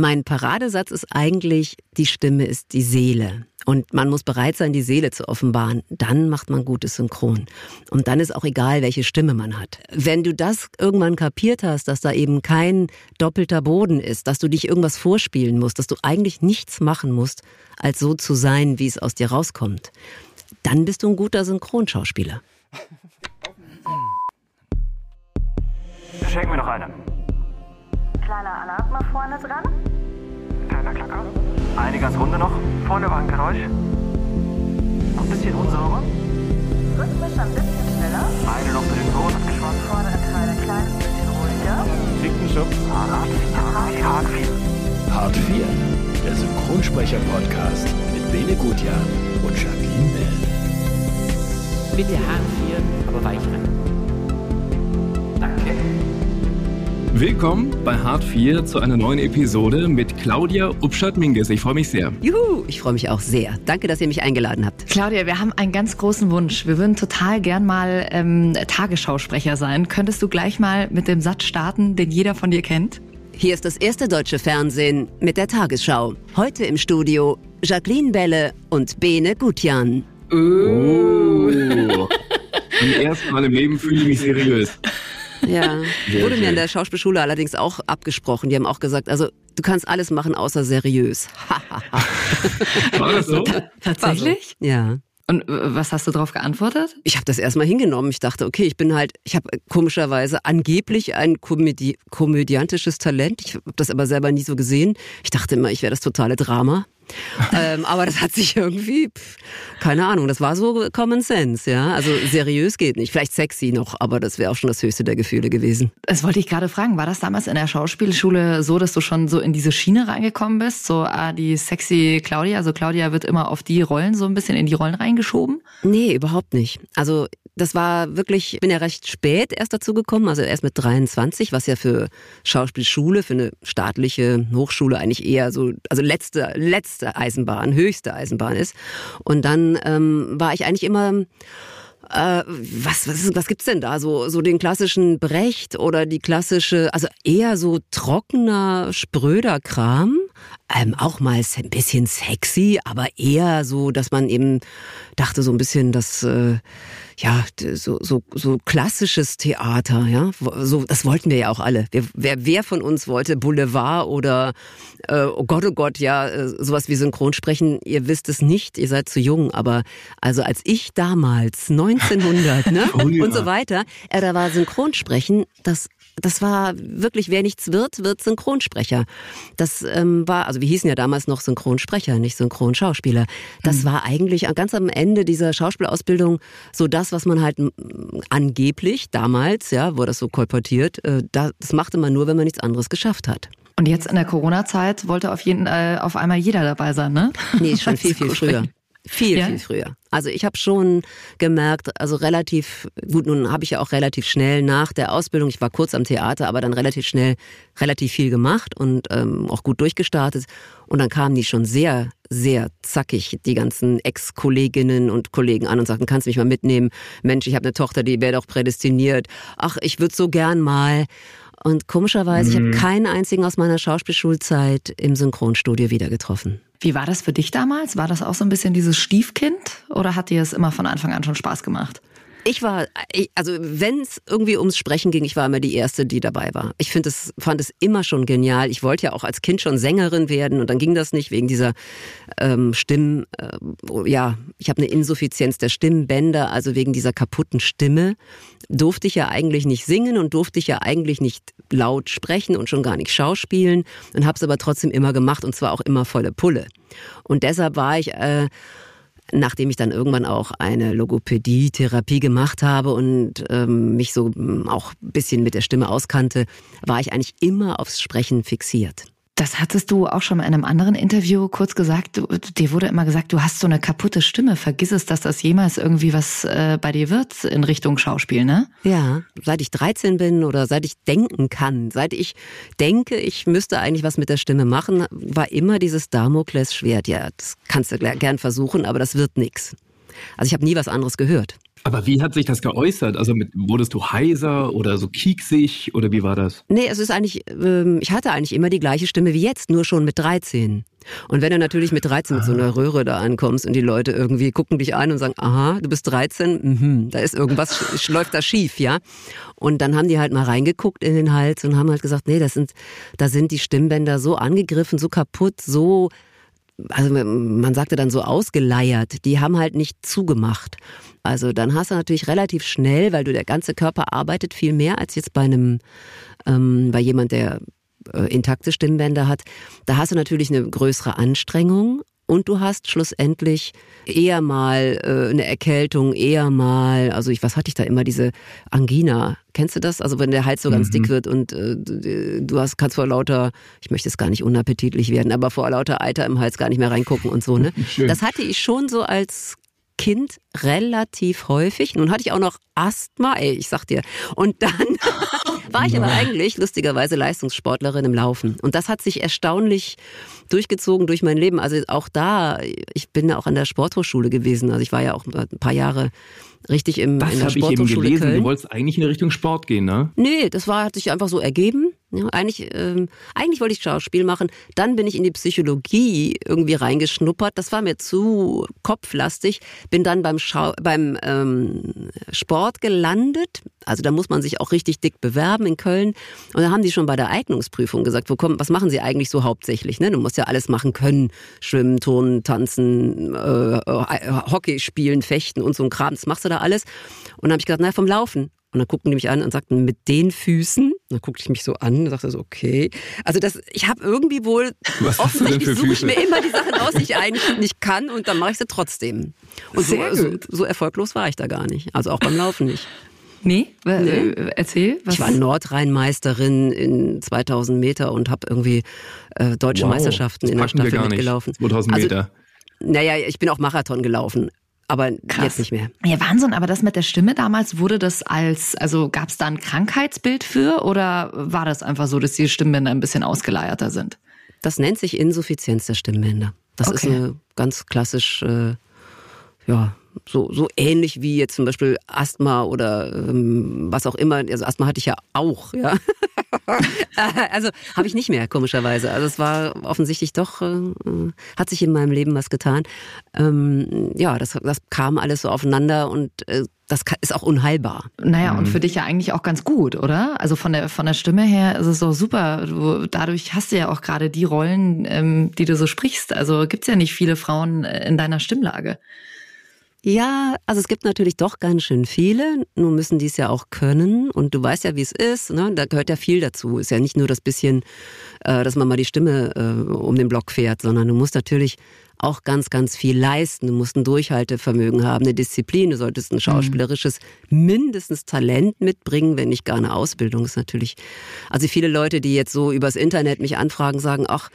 Mein Paradesatz ist eigentlich, die Stimme ist die Seele. Und man muss bereit sein, die Seele zu offenbaren. Dann macht man gutes Synchron. Und dann ist auch egal, welche Stimme man hat. Wenn du das irgendwann kapiert hast, dass da eben kein doppelter Boden ist, dass du dich irgendwas vorspielen musst, dass du eigentlich nichts machen musst, als so zu sein, wie es aus dir rauskommt, dann bist du ein guter Synchronschauspieler. Schenken wir noch eine. Kleiner Alarm vorne dran. Kleiner Klacker. Eine ganz runde noch. Vorne war ein Geräusch. Noch ein bisschen unsauber. Rhythmisch ein bisschen schneller. Eine noch für den Ton abgeschwommen. Vordere Teil ein kleines bisschen ruhiger. Schub. Hart 4. Hart 4. Hart 4, der Synchronsprecher-Podcast mit Bene Gutjahr und Jacqueline Bell. Bitte Hart 4, aber weich rein. Danke. Willkommen bei Hart 4 zu einer neuen Episode mit Claudia Upschat-Minges. Ich freue mich sehr. Juhu, ich freue mich auch sehr. Danke, dass ihr mich eingeladen habt. Claudia, wir haben einen ganz großen Wunsch. Wir würden total gern mal ähm, Tagesschausprecher sein. Könntest du gleich mal mit dem Satz starten, den jeder von dir kennt? Hier ist das erste deutsche Fernsehen mit der Tagesschau. Heute im Studio Jacqueline Belle und Bene Gutjan. Oh. Zum ersten Mal im Leben fühle ich mich seriös. Ja, Sehr wurde mir in der Schauspielschule allerdings auch abgesprochen. Die haben auch gesagt, also du kannst alles machen außer seriös. War das so? Tatsächlich? ja. Und äh, was hast du darauf geantwortet? Ich habe das erstmal hingenommen. Ich dachte, okay, ich bin halt, ich habe komischerweise angeblich ein Komödi komödiantisches Talent. Ich habe das aber selber nie so gesehen. Ich dachte immer, ich wäre das totale Drama. ähm, aber das hat sich irgendwie, pff, keine Ahnung, das war so Common Sense, ja. Also seriös geht nicht. Vielleicht sexy noch, aber das wäre auch schon das höchste der Gefühle gewesen. Das wollte ich gerade fragen. War das damals in der Schauspielschule so, dass du schon so in diese Schiene reingekommen bist? So, ah, die sexy Claudia. Also Claudia wird immer auf die Rollen so ein bisschen in die Rollen reingeschoben. Nee, überhaupt nicht. Also das war wirklich, ich bin ja recht spät erst dazu gekommen, also erst mit 23, was ja für Schauspielschule, für eine staatliche Hochschule eigentlich eher so, also letzte, letzte Eisenbahn, höchste Eisenbahn ist. Und dann ähm, war ich eigentlich immer äh, was, was, was gibt's denn da? So, so den klassischen Brecht oder die klassische, also eher so trockener, spröder Kram. Ähm, auch mal ein bisschen sexy, aber eher so, dass man eben dachte, so ein bisschen das, äh, ja, so, so, so klassisches Theater, ja. So, das wollten wir ja auch alle. Wir, wer, wer von uns wollte Boulevard oder, äh, oh Gott, oh Gott, ja, äh, sowas wie Synchronsprechen? Ihr wisst es nicht, ihr seid zu jung, aber also als ich damals, 1900, ne, Oh ja. und so weiter, äh, da war Synchronsprechen, das das war wirklich, wer nichts wird, wird Synchronsprecher. Das ähm, war, also wir hießen ja damals noch Synchronsprecher, nicht Synchronschauspieler. Das war eigentlich ganz am Ende dieser Schauspielausbildung so das, was man halt m, angeblich damals, ja, wurde das so kolportiert, äh, da- das machte man nur, wenn man nichts anderes geschafft hat. Und jetzt in der Corona-Zeit wollte auf jeden äh, auf einmal jeder dabei sein, ne? Nee, schon viel, viel früher. Viel, Ja? viel früher. Also ich habe schon gemerkt, also relativ, gut, nun habe ich ja auch relativ schnell nach der Ausbildung, ich war kurz am Theater, aber dann relativ schnell relativ viel gemacht und ähm, auch gut durchgestartet. Und dann kamen die schon sehr, sehr zackig, die ganzen Ex-Kolleginnen und Kollegen an und sagten, kannst du mich mal mitnehmen? Mensch, ich habe eine Tochter, die wäre doch prädestiniert. Ach, ich würde so gern mal. Und komischerweise, ich habe keinen einzigen aus meiner Schauspielschulzeit im Synchronstudio wieder getroffen. Wie war das für dich damals? War das auch so ein bisschen dieses Stiefkind oder hat dir es immer von Anfang an schon Spaß gemacht? Ich war, ich- also wenn es irgendwie ums Sprechen ging, ich war immer die Erste, die dabei war. Ich finde es, fand es immer schon genial. Ich wollte ja auch als Kind schon Sängerin werden und dann ging das nicht wegen dieser ähm, Stimmen. Äh, ja, ich habe eine Insuffizienz der Stimmbänder, also wegen dieser kaputten Stimme durfte ich ja eigentlich nicht singen und durfte ich ja eigentlich nicht laut sprechen und schon gar nicht schauspielen und habe es aber trotzdem immer gemacht und zwar auch immer volle Pulle. Und deshalb war ich äh, nachdem ich dann irgendwann auch eine Logopädie-Therapie gemacht habe und ähm, mich so ähm, auch ein bisschen mit der Stimme auskannte, war ich eigentlich immer aufs Sprechen fixiert. Das hattest du auch schon in einem anderen Interview kurz gesagt. Du, dir wurde immer gesagt, du hast so eine kaputte Stimme. Vergiss es, dass das jemals irgendwie was äh, bei dir wird in Richtung Schauspiel, ne? Ja, seit ich 13 bin oder seit ich denken kann, seit ich denke, ich müsste eigentlich was mit der Stimme machen, war immer dieses Damoklesschwert. Ja, das kannst du gern versuchen, aber das wird nix. Also ich habe nie was anderes gehört. Aber wie hat sich das geäußert? Also mit, wurdest du heiser oder so kieksig oder wie war das? Nee, es ist eigentlich, ähm, ich hatte eigentlich immer die gleiche Stimme wie jetzt, nur schon mit 13. Und wenn du natürlich mit 13 mit so einer Röhre da ankommst und die Leute irgendwie gucken dich an und sagen, aha, du bist 13, mhm, da ist irgendwas, läuft da schief, ja. Und dann haben die halt mal reingeguckt in den Hals und haben halt gesagt, nee, das sind, da sind die Stimmbänder so angegriffen, so kaputt, so also man sagte dann so ausgeleiert, die haben halt nicht zugemacht. Also dann hast du natürlich relativ schnell, weil du der ganze Körper arbeitet viel mehr als jetzt bei einem, ähm, bei jemand, der äh, intakte Stimmbänder hat. Da hast du natürlich eine größere Anstrengung und du hast schlussendlich eher mal äh, eine Erkältung, eher mal, also ich, was hatte ich da immer, diese Angina. Kennst du das? Also wenn der Hals so ganz Mhm. dick wird und äh, du hast, kannst vor lauter, ich möchte es gar nicht unappetitlich werden, aber vor lauter Eiter im Hals gar nicht mehr reingucken und so, ne? Schön. Das hatte ich schon so als Kind relativ häufig. Nun hatte ich auch noch Asthma, ey, ich sag dir. Und dann war ich aber eigentlich lustigerweise Leistungssportlerin im Laufen. Und das hat sich erstaunlich durchgezogen durch mein Leben. Also auch da, ich bin ja auch an der Sporthochschule gewesen. Also ich war ja auch ein paar Jahre richtig im, Das in der habe ich eben Sporthochschule gelesen. Köln. Du wolltest eigentlich in Richtung Sport gehen, ne? Nee, das war, hat sich einfach so ergeben. Ja, eigentlich, ähm, eigentlich wollte ich Schauspiel machen. Dann bin ich in die Psychologie irgendwie reingeschnuppert. Das war mir zu kopflastig. Bin dann beim, Schau beim ähm, Sport gelandet. Also da muss man sich auch richtig dick bewerben in Köln. Und da haben die schon bei der Eignungsprüfung gesagt, wo kommen, was machen sie eigentlich so hauptsächlich? Ne? Du musst ja alles machen können. Schwimmen, Turnen, Tanzen, äh, äh, Hockey spielen, Fechten und so ein Kram. Das machst du da alles. Und dann habe ich gesagt, na, vom Laufen. Und dann guckten die mich an und sagten, mit den Füßen. Dann guckte ich mich so an und sagte so, okay. Also das, ich habe irgendwie wohl, Was offensichtlich suche ich mir immer die Sachen aus, die ich eigentlich nicht kann und dann mache ich sie trotzdem. Und so, Sehr so, gut. so erfolglos war ich da gar nicht. Also auch beim Laufen nicht. Nee? Äh, Erzähl. Was? Ich war Nordrhein-Meisterin in 2000 Meter und habe irgendwie äh, deutsche Wow, Meisterschaften das in der Staffel gar nicht. mitgelaufen. 2000 Also, Meter. Naja, ich bin auch Marathon gelaufen, aber Krass. jetzt nicht mehr. Ja, Wahnsinn, aber das mit der Stimme damals, wurde das als, also gab es da ein Krankheitsbild für oder war das einfach so, dass die Stimmbänder ein bisschen ausgeleierter sind? Das nennt sich Insuffizienz der Stimmbänder. Das ist Okay. eine ganz klassisch, äh, ja, so, so ähnlich wie jetzt zum Beispiel Asthma oder ähm, was auch immer. Also Asthma hatte ich ja auch, ja. also habe ich nicht mehr, komischerweise. Also es war offensichtlich doch, äh, hat sich in meinem Leben was getan. Ähm, ja, das, das kam alles so aufeinander und äh, das ist auch unheilbar. Naja, und für dich ja eigentlich auch ganz gut, oder? Also von der, von der Stimme her ist es doch super. Du, dadurch hast du ja auch gerade die Rollen, ähm, die du so sprichst. Also gibt's ja nicht viele Frauen äh, in deiner Stimmlage. Ja, also es gibt natürlich doch ganz schön viele. Nun müssen die es ja auch können. Und du weißt ja, wie es ist. Ne? Da gehört ja viel dazu. Ist ja nicht nur das bisschen, äh, dass man mal die Stimme äh, um den Block fährt, sondern du musst natürlich auch ganz, ganz viel leisten. Du musst ein Durchhaltevermögen haben, eine Disziplin. Du solltest ein schauspielerisches mindestens Talent mitbringen, wenn nicht gar eine Ausbildung. Ist natürlich. Also viele Leute, die jetzt so übers Internet mich anfragen, sagen, ach,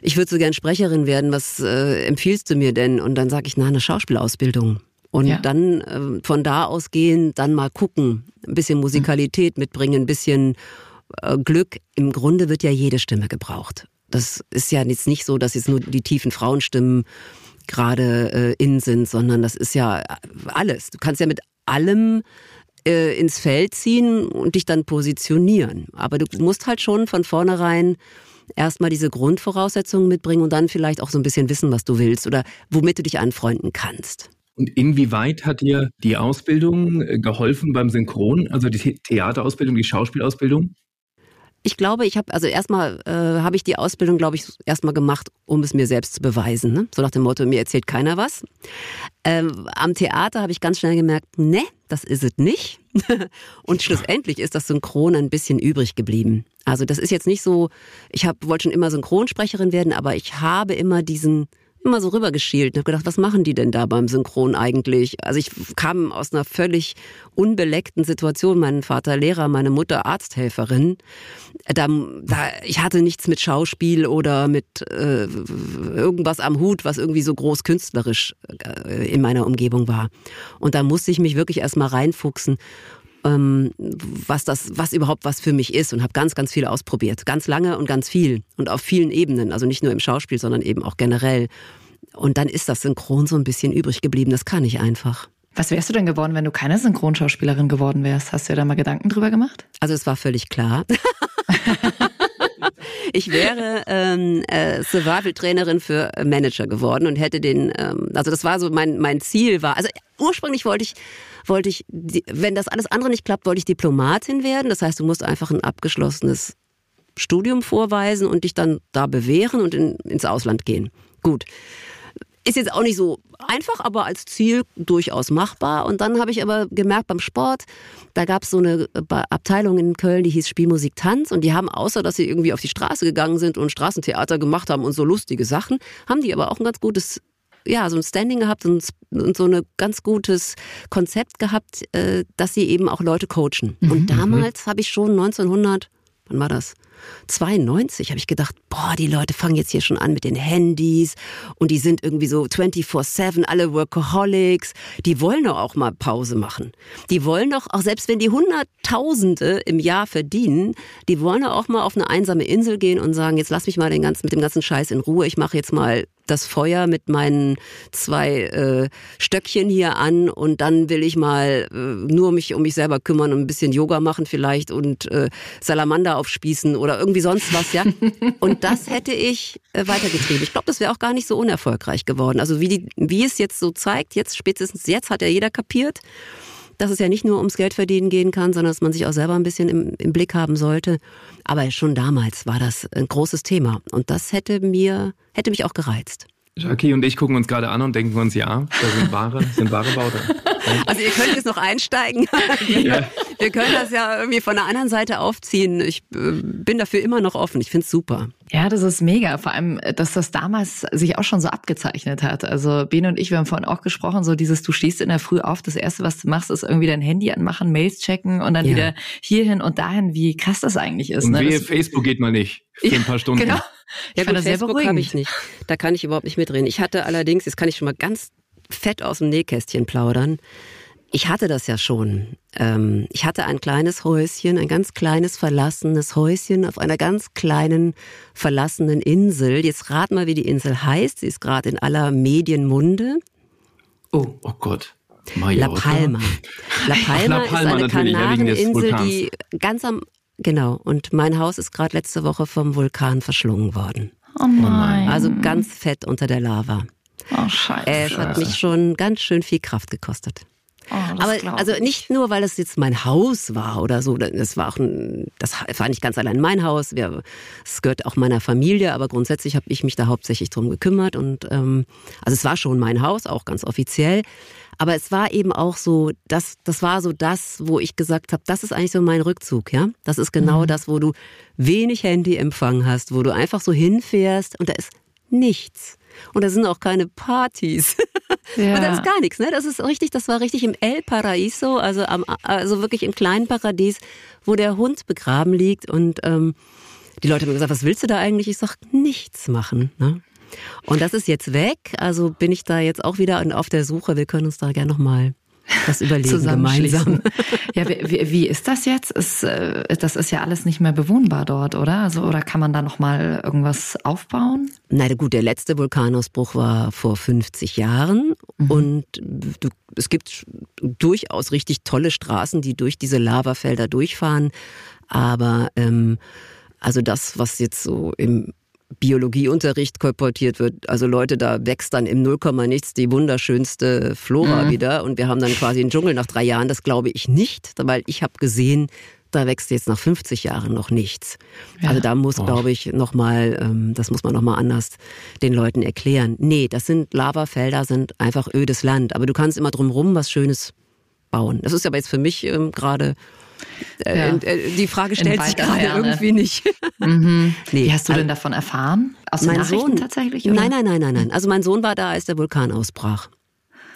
ich würde so gern Sprecherin werden, was äh, empfiehlst du mir denn? Und dann sage ich, na, eine Schauspielausbildung. Und Ja. dann äh, von da aus gehen, dann mal gucken, ein bisschen Musikalität mitbringen, ein bisschen äh, Glück. Im Grunde wird ja jede Stimme gebraucht. Das ist ja jetzt nicht so, dass jetzt nur die tiefen Frauenstimmen gerade äh, in sind, sondern das ist ja alles. Du kannst ja mit allem äh, ins Feld ziehen und dich dann positionieren. Aber du musst halt schon von vornherein erstmal diese Grundvoraussetzungen mitbringen und dann vielleicht auch so ein bisschen wissen, was du willst oder womit du dich anfreunden kannst. Und inwieweit hat dir die Ausbildung äh, geholfen beim Synchron, also die The- Theaterausbildung, die Schauspielausbildung? Ich glaube, ich habe also erstmal äh, habe ich die Ausbildung, glaube ich, erstmal gemacht, um es mir selbst zu beweisen. Ne? So nach dem Motto, mir erzählt keiner was. Ähm, am Theater habe ich ganz schnell gemerkt, ne, das ist es nicht. Und schlussendlich ist das Synchron ein bisschen übrig geblieben. Also das ist jetzt nicht so, ich hab, wollte schon immer Synchronsprecherin werden, aber ich habe immer diesen immer so rübergeschielt und habe gedacht, was machen die denn da beim Synchron eigentlich? Also ich kam aus einer völlig unbeleckten Situation. Mein Vater Lehrer, meine Mutter Arzthelferin. Da, da, ich hatte nichts mit Schauspiel oder mit äh, irgendwas am Hut, was irgendwie so groß künstlerisch äh, in meiner Umgebung war. Und da musste ich mich wirklich erstmal reinfuchsen ähm, was das, was überhaupt was für mich ist und habe ganz, ganz viel ausprobiert, ganz lange und ganz viel und auf vielen Ebenen, also nicht nur im Schauspiel, sondern eben auch generell. Und dann ist das Synchron so ein bisschen übrig geblieben. Das kann ich einfach. Was wärst du denn geworden, wenn du keine Synchronschauspielerin geworden wärst? Hast du dir da mal Gedanken drüber gemacht? Also es war völlig klar. ich wäre ähm, äh, Survival-Trainerin für Manager geworden und hätte den, ähm, also das war so mein mein Ziel war. Also ursprünglich wollte ich wollte ich, wenn das alles andere nicht klappt, wollte ich Diplomatin werden. Das heißt, du musst einfach ein abgeschlossenes Studium vorweisen und dich dann da bewähren und in, ins Ausland gehen. Gut. Ist jetzt auch nicht so einfach, aber als Ziel durchaus machbar. Und dann habe ich aber gemerkt beim Sport, da gab es so eine Abteilung in Köln, die hieß Spielmusik Tanz. Und die haben, außer dass sie irgendwie auf die Straße gegangen sind und Straßentheater gemacht haben und so lustige Sachen, haben die aber auch ein ganz gutes, ja, so ein Standing gehabt und, und so ein ganz gutes Konzept gehabt, äh, dass sie eben auch Leute coachen. Und damals habe ich schon 1900, wann war das? 92 habe ich gedacht, boah, die Leute fangen jetzt hier schon an mit den Handys und die sind irgendwie so 24/7 alle Workaholics, die wollen doch auch mal Pause machen. Die wollen doch auch selbst wenn die Hunderttausende im Jahr verdienen, die wollen doch auch mal auf eine einsame Insel gehen und sagen, jetzt lass mich mal den ganzen mit dem ganzen Scheiß in Ruhe, ich mache jetzt mal das Feuer mit meinen zwei äh, Stöckchen hier an und dann will ich mal äh, nur mich um mich selber kümmern und ein bisschen Yoga machen vielleicht und äh, Salamander aufspießen oder irgendwie sonst was, ja. Und das hätte ich äh, weitergetrieben. Ich glaube, das wäre auch gar nicht so unerfolgreich geworden. Also wie, die, wie es jetzt so zeigt, jetzt spätestens jetzt hat ja jeder kapiert, dass es ja nicht nur ums Geld verdienen gehen kann, sondern dass man sich auch selber ein bisschen im, im Blick haben sollte. Aber schon damals war das ein großes Thema und das hätte mir hätte mich auch gereizt. Jackie und ich gucken uns gerade an und denken uns, ja, da sind wahre, sind wahre Worte. Also ihr könnt jetzt noch einsteigen. Ja. Wir können das ja irgendwie von der anderen Seite aufziehen. Ich äh, bin dafür immer noch offen. Ich finde es super. Ja, das ist mega. Vor allem, dass das damals sich auch schon so abgezeichnet hat. Also Bene und ich, wir haben vorhin auch gesprochen, so dieses, du stehst in der Früh auf, das Erste, was du machst, ist irgendwie dein Handy anmachen, Mails checken und dann Ja. wieder hierhin und dahin, wie krass das eigentlich ist. Und ne? wehe, Das- Facebook geht mal nicht für ein paar Stunden. Genau. Ich Ja, fand gut, das sehr Facebook beruhigend. habe ich nicht. Da kann ich überhaupt nicht mitreden. Ich hatte allerdings, jetzt kann ich schon mal ganz fett aus dem Nähkästchen plaudern. Ich hatte das ja schon. Ähm, ich hatte ein kleines Häuschen, ein ganz kleines verlassenes Häuschen auf einer ganz kleinen verlassenen Insel. Jetzt rat mal, wie die Insel heißt. Sie ist gerade in aller Medienmunde. Oh, oh Gott. La Mallorca. Palma. La Palma, La Palma ist eine ja, Kanareninsel, die ganz am Genau, und mein Haus ist gerade letzte Woche vom Vulkan verschlungen worden. Oh nein. Also ganz fett unter der Lava. oh, scheiße. Es hat mich schon ganz schön viel Kraft gekostet. Oh, Aber also ich. nicht nur, weil es jetzt mein Haus war oder so. Das war auch ein, das war nicht ganz allein mein Haus. Wir- Es gehört auch meiner Familie, aber grundsätzlich habe ich mich da hauptsächlich drum gekümmert und ähm, also es war schon mein Haus, auch ganz offiziell. Aber es war eben auch so, das, das war so das, wo ich gesagt habe, das ist eigentlich so mein Rückzug, ja. Das ist genau das, wo du wenig Handyempfang hast, wo du einfach so hinfährst und da ist nichts. Und da sind auch keine Partys. Ja. Und da ist gar nichts, ne? Das ist richtig, das war richtig im El Paraíso, also am, also wirklich im kleinen Paradies, wo der Hund begraben liegt und ähm, die Leute haben gesagt, was willst du da eigentlich? Ich sag, nichts machen, ne? Und das ist jetzt weg, also bin ich da jetzt auch wieder auf der Suche. Wir können uns da gerne nochmal das überlegen Zusammenschließen. gemeinsam. Ja, wie, wie, ist das jetzt? Ist, äh, das ist ja alles nicht mehr bewohnbar dort, oder? Also, oder kann man da noch mal irgendwas aufbauen? Na gut, der letzte Vulkanausbruch war vor 50 Jahren und du, es gibt durchaus richtig tolle Straßen, die durch diese Lavafelder durchfahren. Aber ähm, also das, was jetzt so im Biologieunterricht kolportiert wird, also Leute, da wächst dann im Nullkomma nichts die wunderschönste Flora wieder und wir haben dann quasi einen Dschungel nach drei Jahren. Das glaube ich nicht, weil ich habe gesehen, da wächst jetzt nach 50 Jahren noch nichts. Also da muss, glaube ich, nochmal, ähm, das muss man nochmal anders den Leuten erklären. Nee, das sind Lavafelder, sind einfach ödes Land. Aber du kannst immer drumrum was Schönes bauen. Das ist aber jetzt für mich ähm, gerade, Ja. äh, die Frage stellt sich gerade Ferne. irgendwie nicht. Mhm. Nee, Wie hast du also- denn davon erfahren? Aus den mein Nachrichten Sohn tatsächlich? oder? Nein, nein, nein, nein, nein. Also mein Sohn war da, als der Vulkan ausbrach.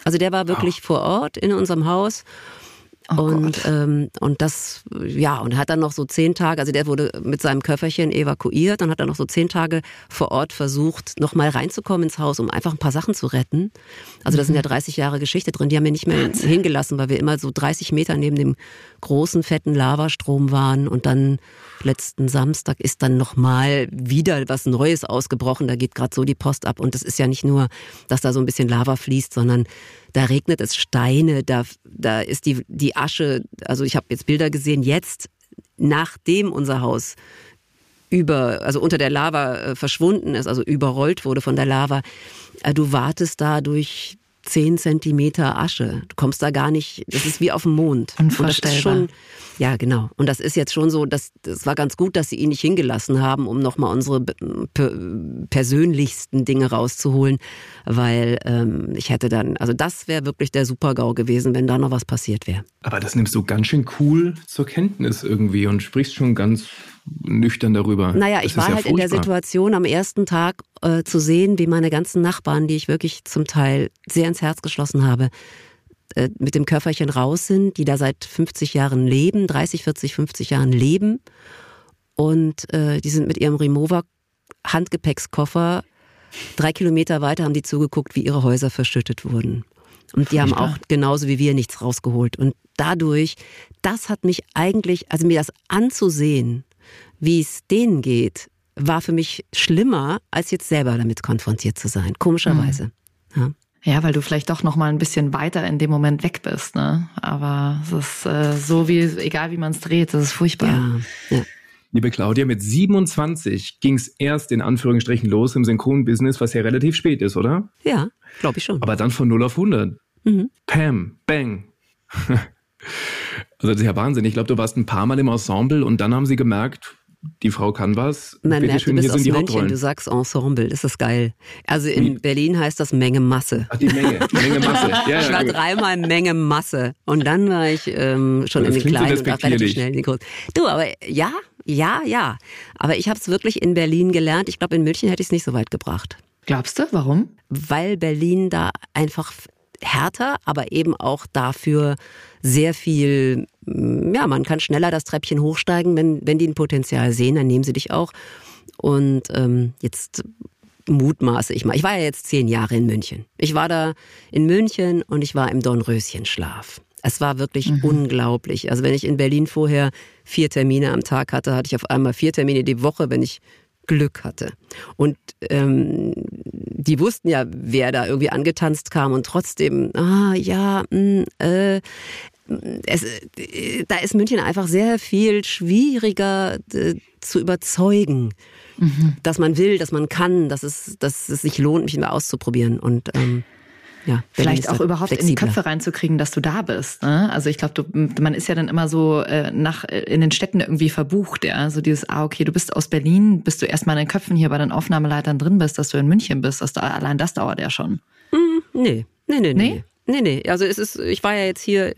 Also der war wirklich vor Ort in unserem Haus. Oh und, Gott. ähm, und das, ja, und hat dann noch so zehn Tage, also der wurde mit seinem Köfferchen evakuiert und hat dann noch so zehn Tage vor Ort versucht, noch mal reinzukommen ins Haus, um einfach ein paar Sachen zu retten. Also da sind ja 30 Jahre Geschichte drin. Die haben wir nicht mehr hingelassen, weil wir immer so 30 Meter neben dem großen, fetten Lavastrom waren. Und dann letzten Samstag ist dann noch mal wieder was Neues ausgebrochen. Da geht gerade so die Post ab. Und das ist ja nicht nur, dass da so ein bisschen Lava fließt, sondern da regnet es Steine, da, da ist die, die Asche, also ich habe jetzt Bilder gesehen, jetzt, nachdem unser Haus über, also unter der Lava äh, verschwunden ist, also überrollt wurde von der Lava, äh, du wartest da durch zehn Zentimeter Asche. Du kommst da gar nicht, das ist wie auf dem Mond. Und das ist Unvorstellbar. schon, ja, genau. Und das ist jetzt schon so, dass das war ganz gut, dass sie ihn nicht hingelassen haben, um nochmal unsere per persönlichsten Dinge rauszuholen, weil ähm, ich hätte dann, also das wäre wirklich der Super-GAU gewesen, wenn da noch was passiert wäre. Aber das nimmst du ganz schön cool zur Kenntnis irgendwie und sprichst schon ganz nüchtern darüber. Naja, Das ich war ja halt in der furchtbar. Situation am ersten Tag äh, zu sehen, wie meine ganzen Nachbarn, die ich wirklich zum Teil sehr ins Herz geschlossen habe, äh, mit dem Köfferchen raus sind, die da seit 50 Jahren leben, 30, 40, 50 Jahren leben. Und äh, die sind mit ihrem Remover Handgepäckskoffer drei Kilometer weiter haben die zugeguckt, wie ihre Häuser verschüttet wurden. Und die haben Furchtbar. auch genauso wie wir nichts rausgeholt. Und dadurch, das hat mich eigentlich, also mir das anzusehen, wie es denen geht, war für mich schlimmer, als jetzt selber damit konfrontiert zu sein. Komischerweise. Ja. Ja, weil du vielleicht doch noch mal ein bisschen weiter in dem Moment weg bist, ne? Aber es ist äh, so wie, egal wie man es dreht, das ist furchtbar. Ja, ja. Liebe Claudia, mit 27 ging es erst in Anführungsstrichen los im Synchronbusiness, was ja relativ spät ist, oder? ja glaube ich schon. Aber dann von 0 auf 100. Mhm. Pam, bang. also das ist ja Wahnsinn. Ich glaube, du warst ein paar Mal im Ensemble und dann haben sie gemerkt, die Frau kann was. Man Bitte merkt, du schön, bist hier aus sind die München, du sagst Ensemble, ist das geil. Also in Wie? Berlin heißt das Menge Masse. Ach, die Menge, Menge Masse. Ja, Ich ja, war dreimal Menge Masse. Und dann war ich ähm, schon Das in den klingt so kleinen und auch relativ schnell in den großen. Du, aber ja, ja, ja. Aber ich habe es wirklich in Berlin gelernt. Ich glaube, in München hätte ich es nicht so weit gebracht. Glaubst du? Warum? Weil Berlin da einfach härter, aber eben auch dafür sehr viel, ja, man kann schneller das Treppchen hochsteigen, wenn, wenn die ein Potenzial sehen, dann nehmen sie dich auch. Und ähm, jetzt mutmaße ich mal. Ich war ja jetzt zehn Jahre in München. Ich war da in München und ich war im Dornröschenschlaf. Es war wirklich unglaublich. Also wenn ich in Berlin vorher vier Termine am Tag hatte, hatte ich auf einmal vier Termine die Woche, wenn ich Glück hatte. Und ähm, die wussten ja, wer da irgendwie angetanzt kam und trotzdem, ah ja, mh, äh, es, äh, da ist München einfach sehr viel schwieriger äh, zu überzeugen, dass man will, dass man kann, dass es, dass es sich lohnt, mich immer auszuprobieren. Und ähm, ja, Vielleicht auch da überhaupt in die flexibler. Köpfe reinzukriegen, dass du da bist. Ne? Also ich glaube, man ist ja dann immer so äh, nach äh, in den Städten irgendwie verbucht, ja. So dieses, ah, okay, du bist aus Berlin, bis du erstmal in den Köpfen hier bei den Aufnahmeleitern drin bist, dass du in München bist. Das, allein das dauert ja schon. Nee, nee, nee, Nee? nee. Nee, nee. Also es ist, ich war ja jetzt hier,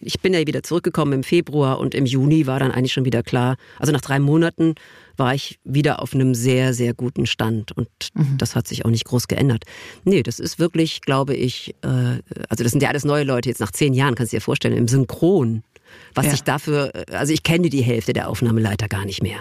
ich bin ja wieder zurückgekommen im Februar und im Juni war dann eigentlich schon wieder klar. Also nach drei Monaten war ich wieder auf einem sehr, sehr guten Stand und das hat sich auch nicht groß geändert. Nee, das ist wirklich, glaube ich, äh, also das sind ja alles neue Leute jetzt nach zehn Jahren, kannst du dir vorstellen, im Synchron. Was Ja. ich dafür, also ich kenne die Hälfte der Aufnahmeleiter gar nicht mehr.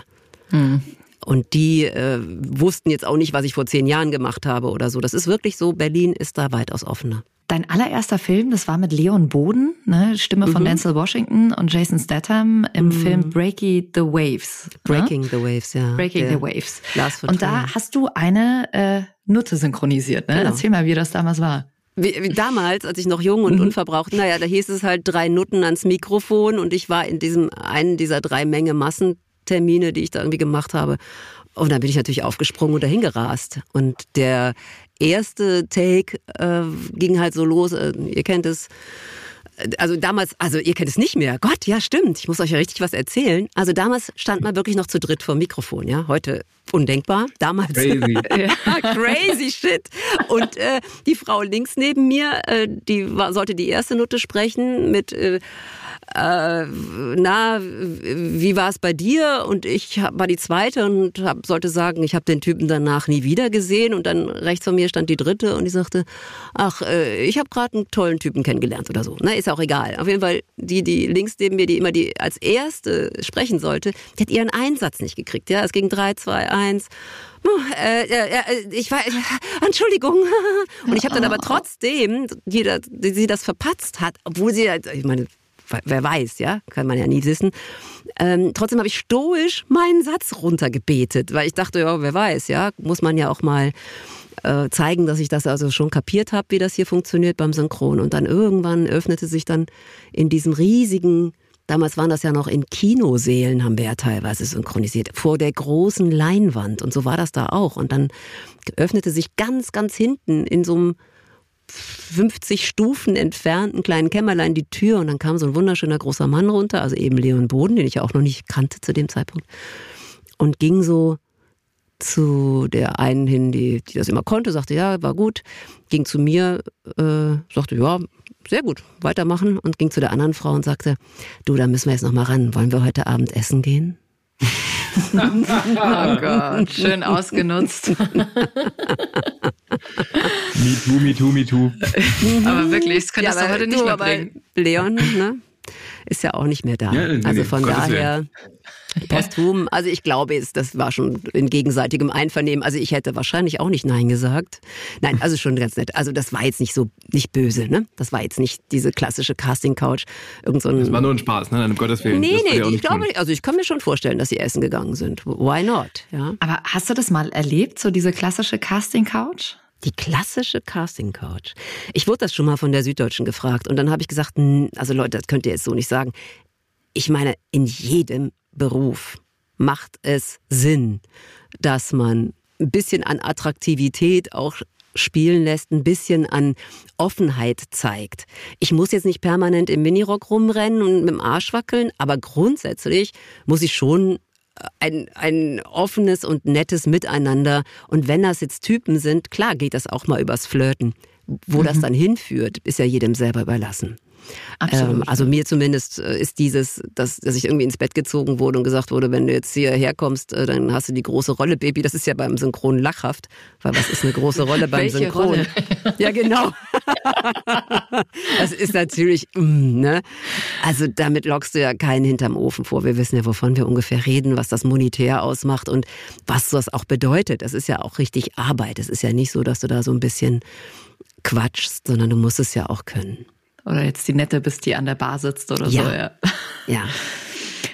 Und die äh, wussten jetzt auch nicht, was ich vor zehn Jahren gemacht habe oder so. Das ist wirklich so, Berlin ist da weitaus offener. Dein allererster Film, das war mit Leon Boden, ne? Stimme von Denzel Washington und Jason Statham im Film Breaky the Waves. ne? Breaking the Waves, ja. Breaking Der the Waves. Lars Und da hast du eine äh, Nutte synchronisiert, ne? Genau. Erzähl mal, wie das damals war. Wie, wie damals, als ich noch jung und unverbraucht, naja, da hieß es halt drei Nutten ans Mikrofon und ich war in diesem einen dieser drei Menge Massentermine, die ich da irgendwie gemacht habe. Und dann bin ich natürlich aufgesprungen und dahin gerast. Und der erste Take äh, ging halt so los, äh, ihr kennt es, also damals, also ihr kennt es nicht mehr. Gott, ja stimmt, ich muss euch ja richtig was erzählen. Also damals stand man wirklich noch zu dritt vor dem Mikrofon, ja. Heute undenkbar, damals Crazy. crazy shit. Und äh, die Frau links neben mir, äh, die war, sollte die erste Note sprechen mit äh, na, wie war es bei dir? Und ich war die zweite und hab, sollte sagen, ich habe den Typen danach nie wieder gesehen. Und dann rechts von mir stand die dritte und die sagte, ach, äh, ich habe gerade einen tollen Typen kennengelernt oder so. Na, ist auch egal. Auf jeden Fall, die, die links neben mir, die immer die als erste sprechen sollte, die hat ihren Einsatz nicht gekriegt. Ja, es ging drei, zwei, eins. Äh, äh, ich war, Entschuldigung. Und ich habe dann aber trotzdem, die, die sie das verpatzt hat, obwohl sie, ich meine, wer weiß, ja, kann man ja nie wissen. Ähm, trotzdem habe ich stoisch meinen Satz runtergebetet, weil ich dachte, ja, wer weiß, ja, muss man ja auch mal äh, zeigen, dass ich das also schon kapiert habe, wie das hier funktioniert beim Synchron. Und dann irgendwann öffnete sich dann in diesem riesigen Damals waren das ja noch in Kinosälen, haben wir ja teilweise synchronisiert, vor der großen Leinwand. Und so war das da auch. Und dann öffnete sich ganz, ganz hinten in so einem 50 Stufen entfernten kleinen Kämmerlein die Tür und dann kam so ein wunderschöner großer Mann runter, also eben Leon Boden, den ich ja auch noch nicht kannte zu dem Zeitpunkt, und ging so zu der einen hin, die, die das immer konnte, sagte, ja, war gut, ging zu mir, äh, sagte, ja, sehr gut, weitermachen und ging zu der anderen Frau und sagte, du, da müssen wir jetzt noch mal ran, wollen wir heute Abend essen gehen? oh Gott, schön ausgenutzt. me too, me too, me too. Aber wirklich, das könntest ja, du heute nicht mehr bringen. Leon, ne? Ist ja auch nicht mehr da. Ja, nee, also von nee, daher. Posthum, also ich glaube, das war schon in gegenseitigem Einvernehmen. Also ich hätte wahrscheinlich auch nicht Nein gesagt. Nein, also schon ganz nett. Also das war jetzt nicht so, nicht böse, ne? Das war jetzt nicht diese klassische Casting-Couch. Irgend so ein das war nur ein Spaß, ne? Um Gottes Willen. Nee, nee, ich glaube, also ich kann mir schon vorstellen, dass sie essen gegangen sind. Why not? Ja. Aber hast du das mal erlebt, so diese klassische Casting-Couch? Die klassische Casting Couch. Ich wurde das schon mal von der Süddeutschen gefragt und dann habe ich gesagt, also Leute, das könnt ihr jetzt so nicht sagen. Ich meine, in jedem Beruf macht es Sinn, dass man ein bisschen an Attraktivität auch spielen lässt, ein bisschen an Offenheit zeigt. Ich muss jetzt nicht permanent im Minirock rumrennen und mit dem Arsch wackeln, aber grundsätzlich muss ich schon ein, ein offenes und nettes Miteinander. Und wenn das jetzt Typen sind, klar geht das auch mal übers Flirten. Wo mhm. das dann hinführt, ist ja jedem selber überlassen. Ähm, also mir zumindest äh, ist dieses, dass, dass ich irgendwie ins Bett gezogen wurde und gesagt wurde, wenn du jetzt hierher kommst, äh, dann hast du die große Rolle, Baby. Das ist ja beim Synchron lachhaft, weil was ist eine große Rolle beim Welche Synchron? Rolle? Ja, genau. das ist natürlich, mm, ne? Also damit lockst du ja keinen hinterm Ofen vor. Wir wissen ja, wovon wir ungefähr reden, was das monetär ausmacht und was das auch bedeutet. Das ist ja auch richtig Arbeit. Es ist ja nicht so, dass du da so ein bisschen quatschst, sondern du musst es ja auch können. Oder jetzt die Nette bist, die an der Bar sitzt oder ja. so. Ja. ja.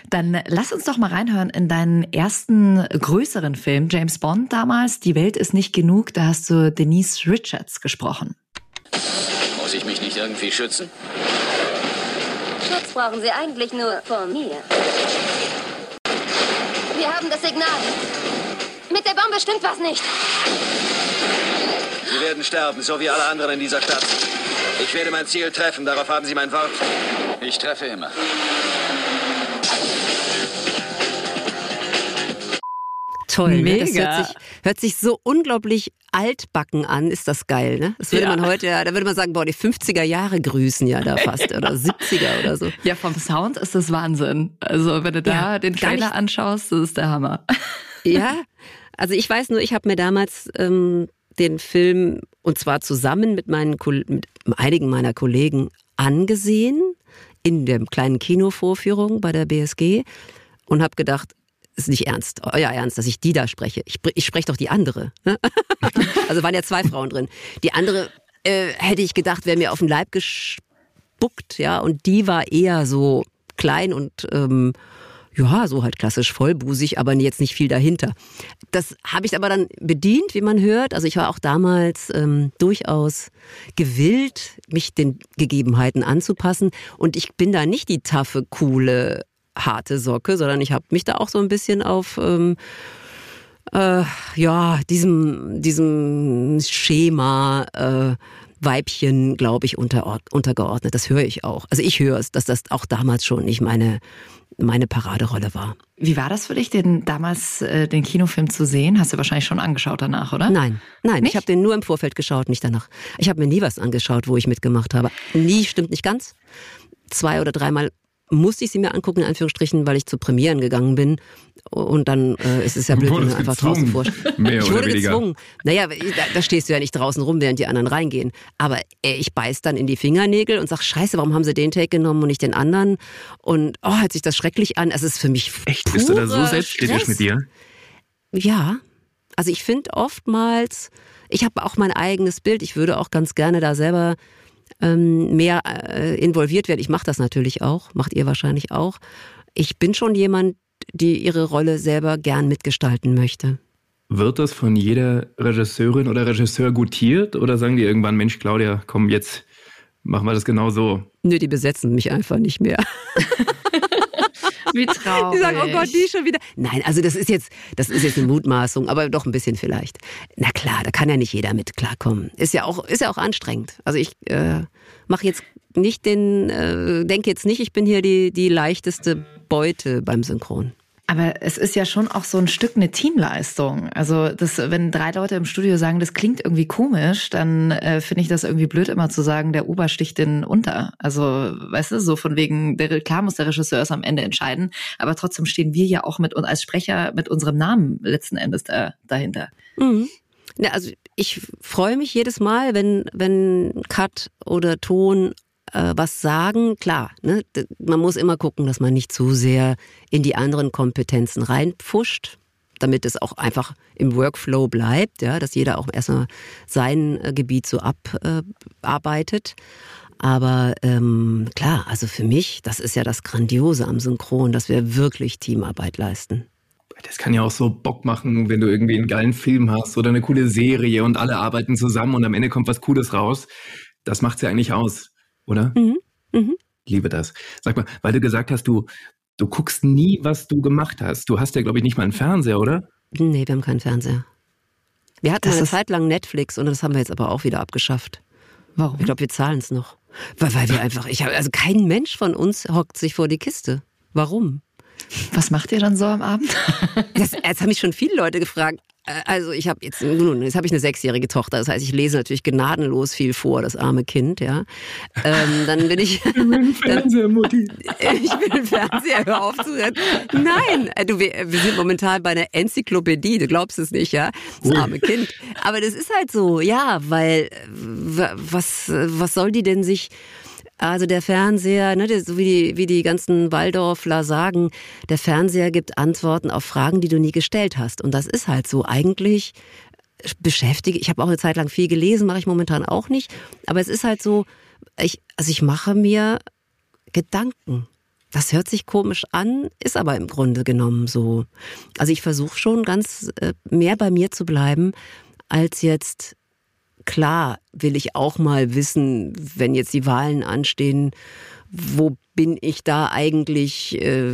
Dann lass uns doch mal reinhören in deinen ersten größeren Film, James Bond damals. Die Welt ist nicht genug. Da hast du Denise Richards gesprochen. Muss ich mich nicht irgendwie schützen? Schutz brauchen Sie eigentlich nur vor mir. Wir haben das Signal. Mit der Bombe stimmt was nicht. Sie werden sterben, so wie alle anderen in dieser Stadt. Ich werde mein Ziel treffen, darauf haben Sie mein Wort. Ich treffe immer. Toll, ne? das hört sich, hört sich, so unglaublich altbacken an, ist das geil, ne? Das würde ja. man heute, da würde man sagen, boah, die 50er Jahre grüßen ja da fast oder 70er oder so. Ja, vom Sound ist das Wahnsinn. Also wenn du da ja, den Trailer anschaust, das ist der Hammer. Ja, also ich weiß nur, ich habe mir damals ähm, den Film und zwar zusammen mit, meinen, mit einigen meiner Kollegen angesehen in der kleinen Kinovorführung bei der BSG und habe gedacht, ist nicht ernst, euer Ernst, dass ich die da spreche. Ich, ich spreche doch die andere. Ne? also waren ja zwei Frauen drin. Die andere äh, hätte ich gedacht, wäre mir auf den Leib gespuckt, ja, und die war eher so klein und ähm, ja, so halt klassisch vollbusig, aber jetzt nicht viel dahinter. Das habe ich aber dann bedient, wie man hört. Also ich war auch damals ähm, durchaus gewillt, mich den Gegebenheiten anzupassen. Und ich bin da nicht die taffe, coole, harte Socke, sondern ich habe mich da auch so ein bisschen auf ähm, äh, ja diesem diesem Schema äh, Weibchen, glaube ich, unter, untergeordnet. Das höre ich auch. Also ich höre es, dass das auch damals schon nicht meine meine Paraderolle war. Wie war das für dich, den damals äh, den Kinofilm zu sehen? Hast du wahrscheinlich schon angeschaut danach, oder? Nein, nein, nicht? ich habe den nur im Vorfeld geschaut, nicht danach. Ich habe mir nie was angeschaut, wo ich mitgemacht habe. Nie stimmt nicht ganz. Zwei oder dreimal musste ich sie mir angucken, in Anführungsstrichen, weil ich zu Premieren gegangen bin. Und dann äh, ist es ja blöd, wenn du einfach draußen vor. Mehr ich wurde weniger. gezwungen. Naja, da, da stehst du ja nicht draußen rum, während die anderen reingehen. Aber äh, ich beiß dann in die Fingernägel und sag, scheiße, warum haben sie den Take genommen und nicht den anderen? Und oh, hört sich das schrecklich an. Es ist für mich Echt? Bist du da so selbstkritisch Stress. mit dir? Ja, also ich finde oftmals, ich habe auch mein eigenes Bild. Ich würde auch ganz gerne da selber ähm, mehr äh, involviert werden. Ich mache das natürlich auch, macht ihr wahrscheinlich auch. Ich bin schon jemand, die ihre Rolle selber gern mitgestalten möchte. Wird das von jeder Regisseurin oder Regisseur gutiert oder sagen die irgendwann, Mensch, Claudia, komm, jetzt machen wir das genau so? Nö, die besetzen mich einfach nicht mehr. Wie traurig. Die sagen, oh Gott, die schon wieder. Nein, also das ist jetzt, das ist jetzt eine Mutmaßung, aber doch ein bisschen vielleicht. Na klar, da kann ja nicht jeder mit klarkommen. Ist ja auch, ist ja auch anstrengend. Also ich äh, mache jetzt nicht den, äh, denke jetzt nicht, ich bin hier die, die leichteste Beute beim Synchron. Aber es ist ja schon auch so ein Stück eine Teamleistung. Also das, wenn drei Leute im Studio sagen, das klingt irgendwie komisch, dann äh, finde ich das irgendwie blöd, immer zu sagen, der Ober sticht den unter. Also, weißt du, so von wegen, der, klar muss der Regisseur es am Ende entscheiden, aber trotzdem stehen wir ja auch mit und als Sprecher mit unserem Namen letzten Endes da, dahinter. Mhm. Na, also ich freue mich jedes Mal, wenn, wenn Cut oder Ton äh, was sagen. Klar, ne? man muss immer gucken, dass man nicht zu sehr in die anderen Kompetenzen reinpfuscht, damit es auch einfach im Workflow bleibt, ja, dass jeder auch erstmal sein äh, Gebiet so abarbeitet. Aber ähm, klar, also für mich, das ist ja das Grandiose am Synchron, dass wir wirklich Teamarbeit leisten. Das kann ja auch so Bock machen, wenn du irgendwie einen geilen Film hast oder eine coole Serie und alle arbeiten zusammen und am Ende kommt was Cooles raus. Das macht's ja eigentlich aus, oder? Mhm. Mhm. Liebe das. Sag mal, weil du gesagt hast, du, du guckst nie, was du gemacht hast. Du hast ja, glaube ich, nicht mal einen Fernseher, oder? Nee, wir haben keinen Fernseher. Wir hatten Das eine ist- Zeit lang Netflix und das haben wir jetzt aber auch wieder abgeschafft. Warum? Ich glaube, wir zahlen es noch. Weil, weil wir einfach, ich habe, also kein Mensch von uns hockt sich vor die Kiste. Warum? Was macht ihr dann so am Abend? Das, jetzt haben mich schon viele Leute gefragt. Äh, Also ich habe jetzt, nun, jetzt habe ich eine sechsjährige Tochter. Das heißt, ich lese natürlich gnadenlos viel vor, das arme Kind, ja. Ähm, dann bin ich, dann, Fernsehmutti. ich will einen Fernseher, hör auf zu reden. Nein, äh, du, wir, wir sind momentan bei einer Enzyklopädie, du glaubst es nicht, ja? Das arme Kind. Aber das ist halt so, ja, weil äh, wa- was, äh, was soll die denn sich also der Fernseher, ne, so wie die, wie die ganzen Waldorfler sagen, der Fernseher gibt Antworten auf Fragen, die du nie gestellt hast. Und das ist halt so. Eigentlich beschäftige, ich habe auch eine Zeit lang viel gelesen, mache ich momentan auch nicht. Aber es ist halt so, ich, also ich mache mir Gedanken. Das hört sich komisch an, ist aber im Grunde genommen so. Also ich versuche schon ganz äh, mehr bei mir zu bleiben, als jetzt klar will ich auch mal wissen, wenn jetzt die Wahlen anstehen, wo bin ich da eigentlich äh,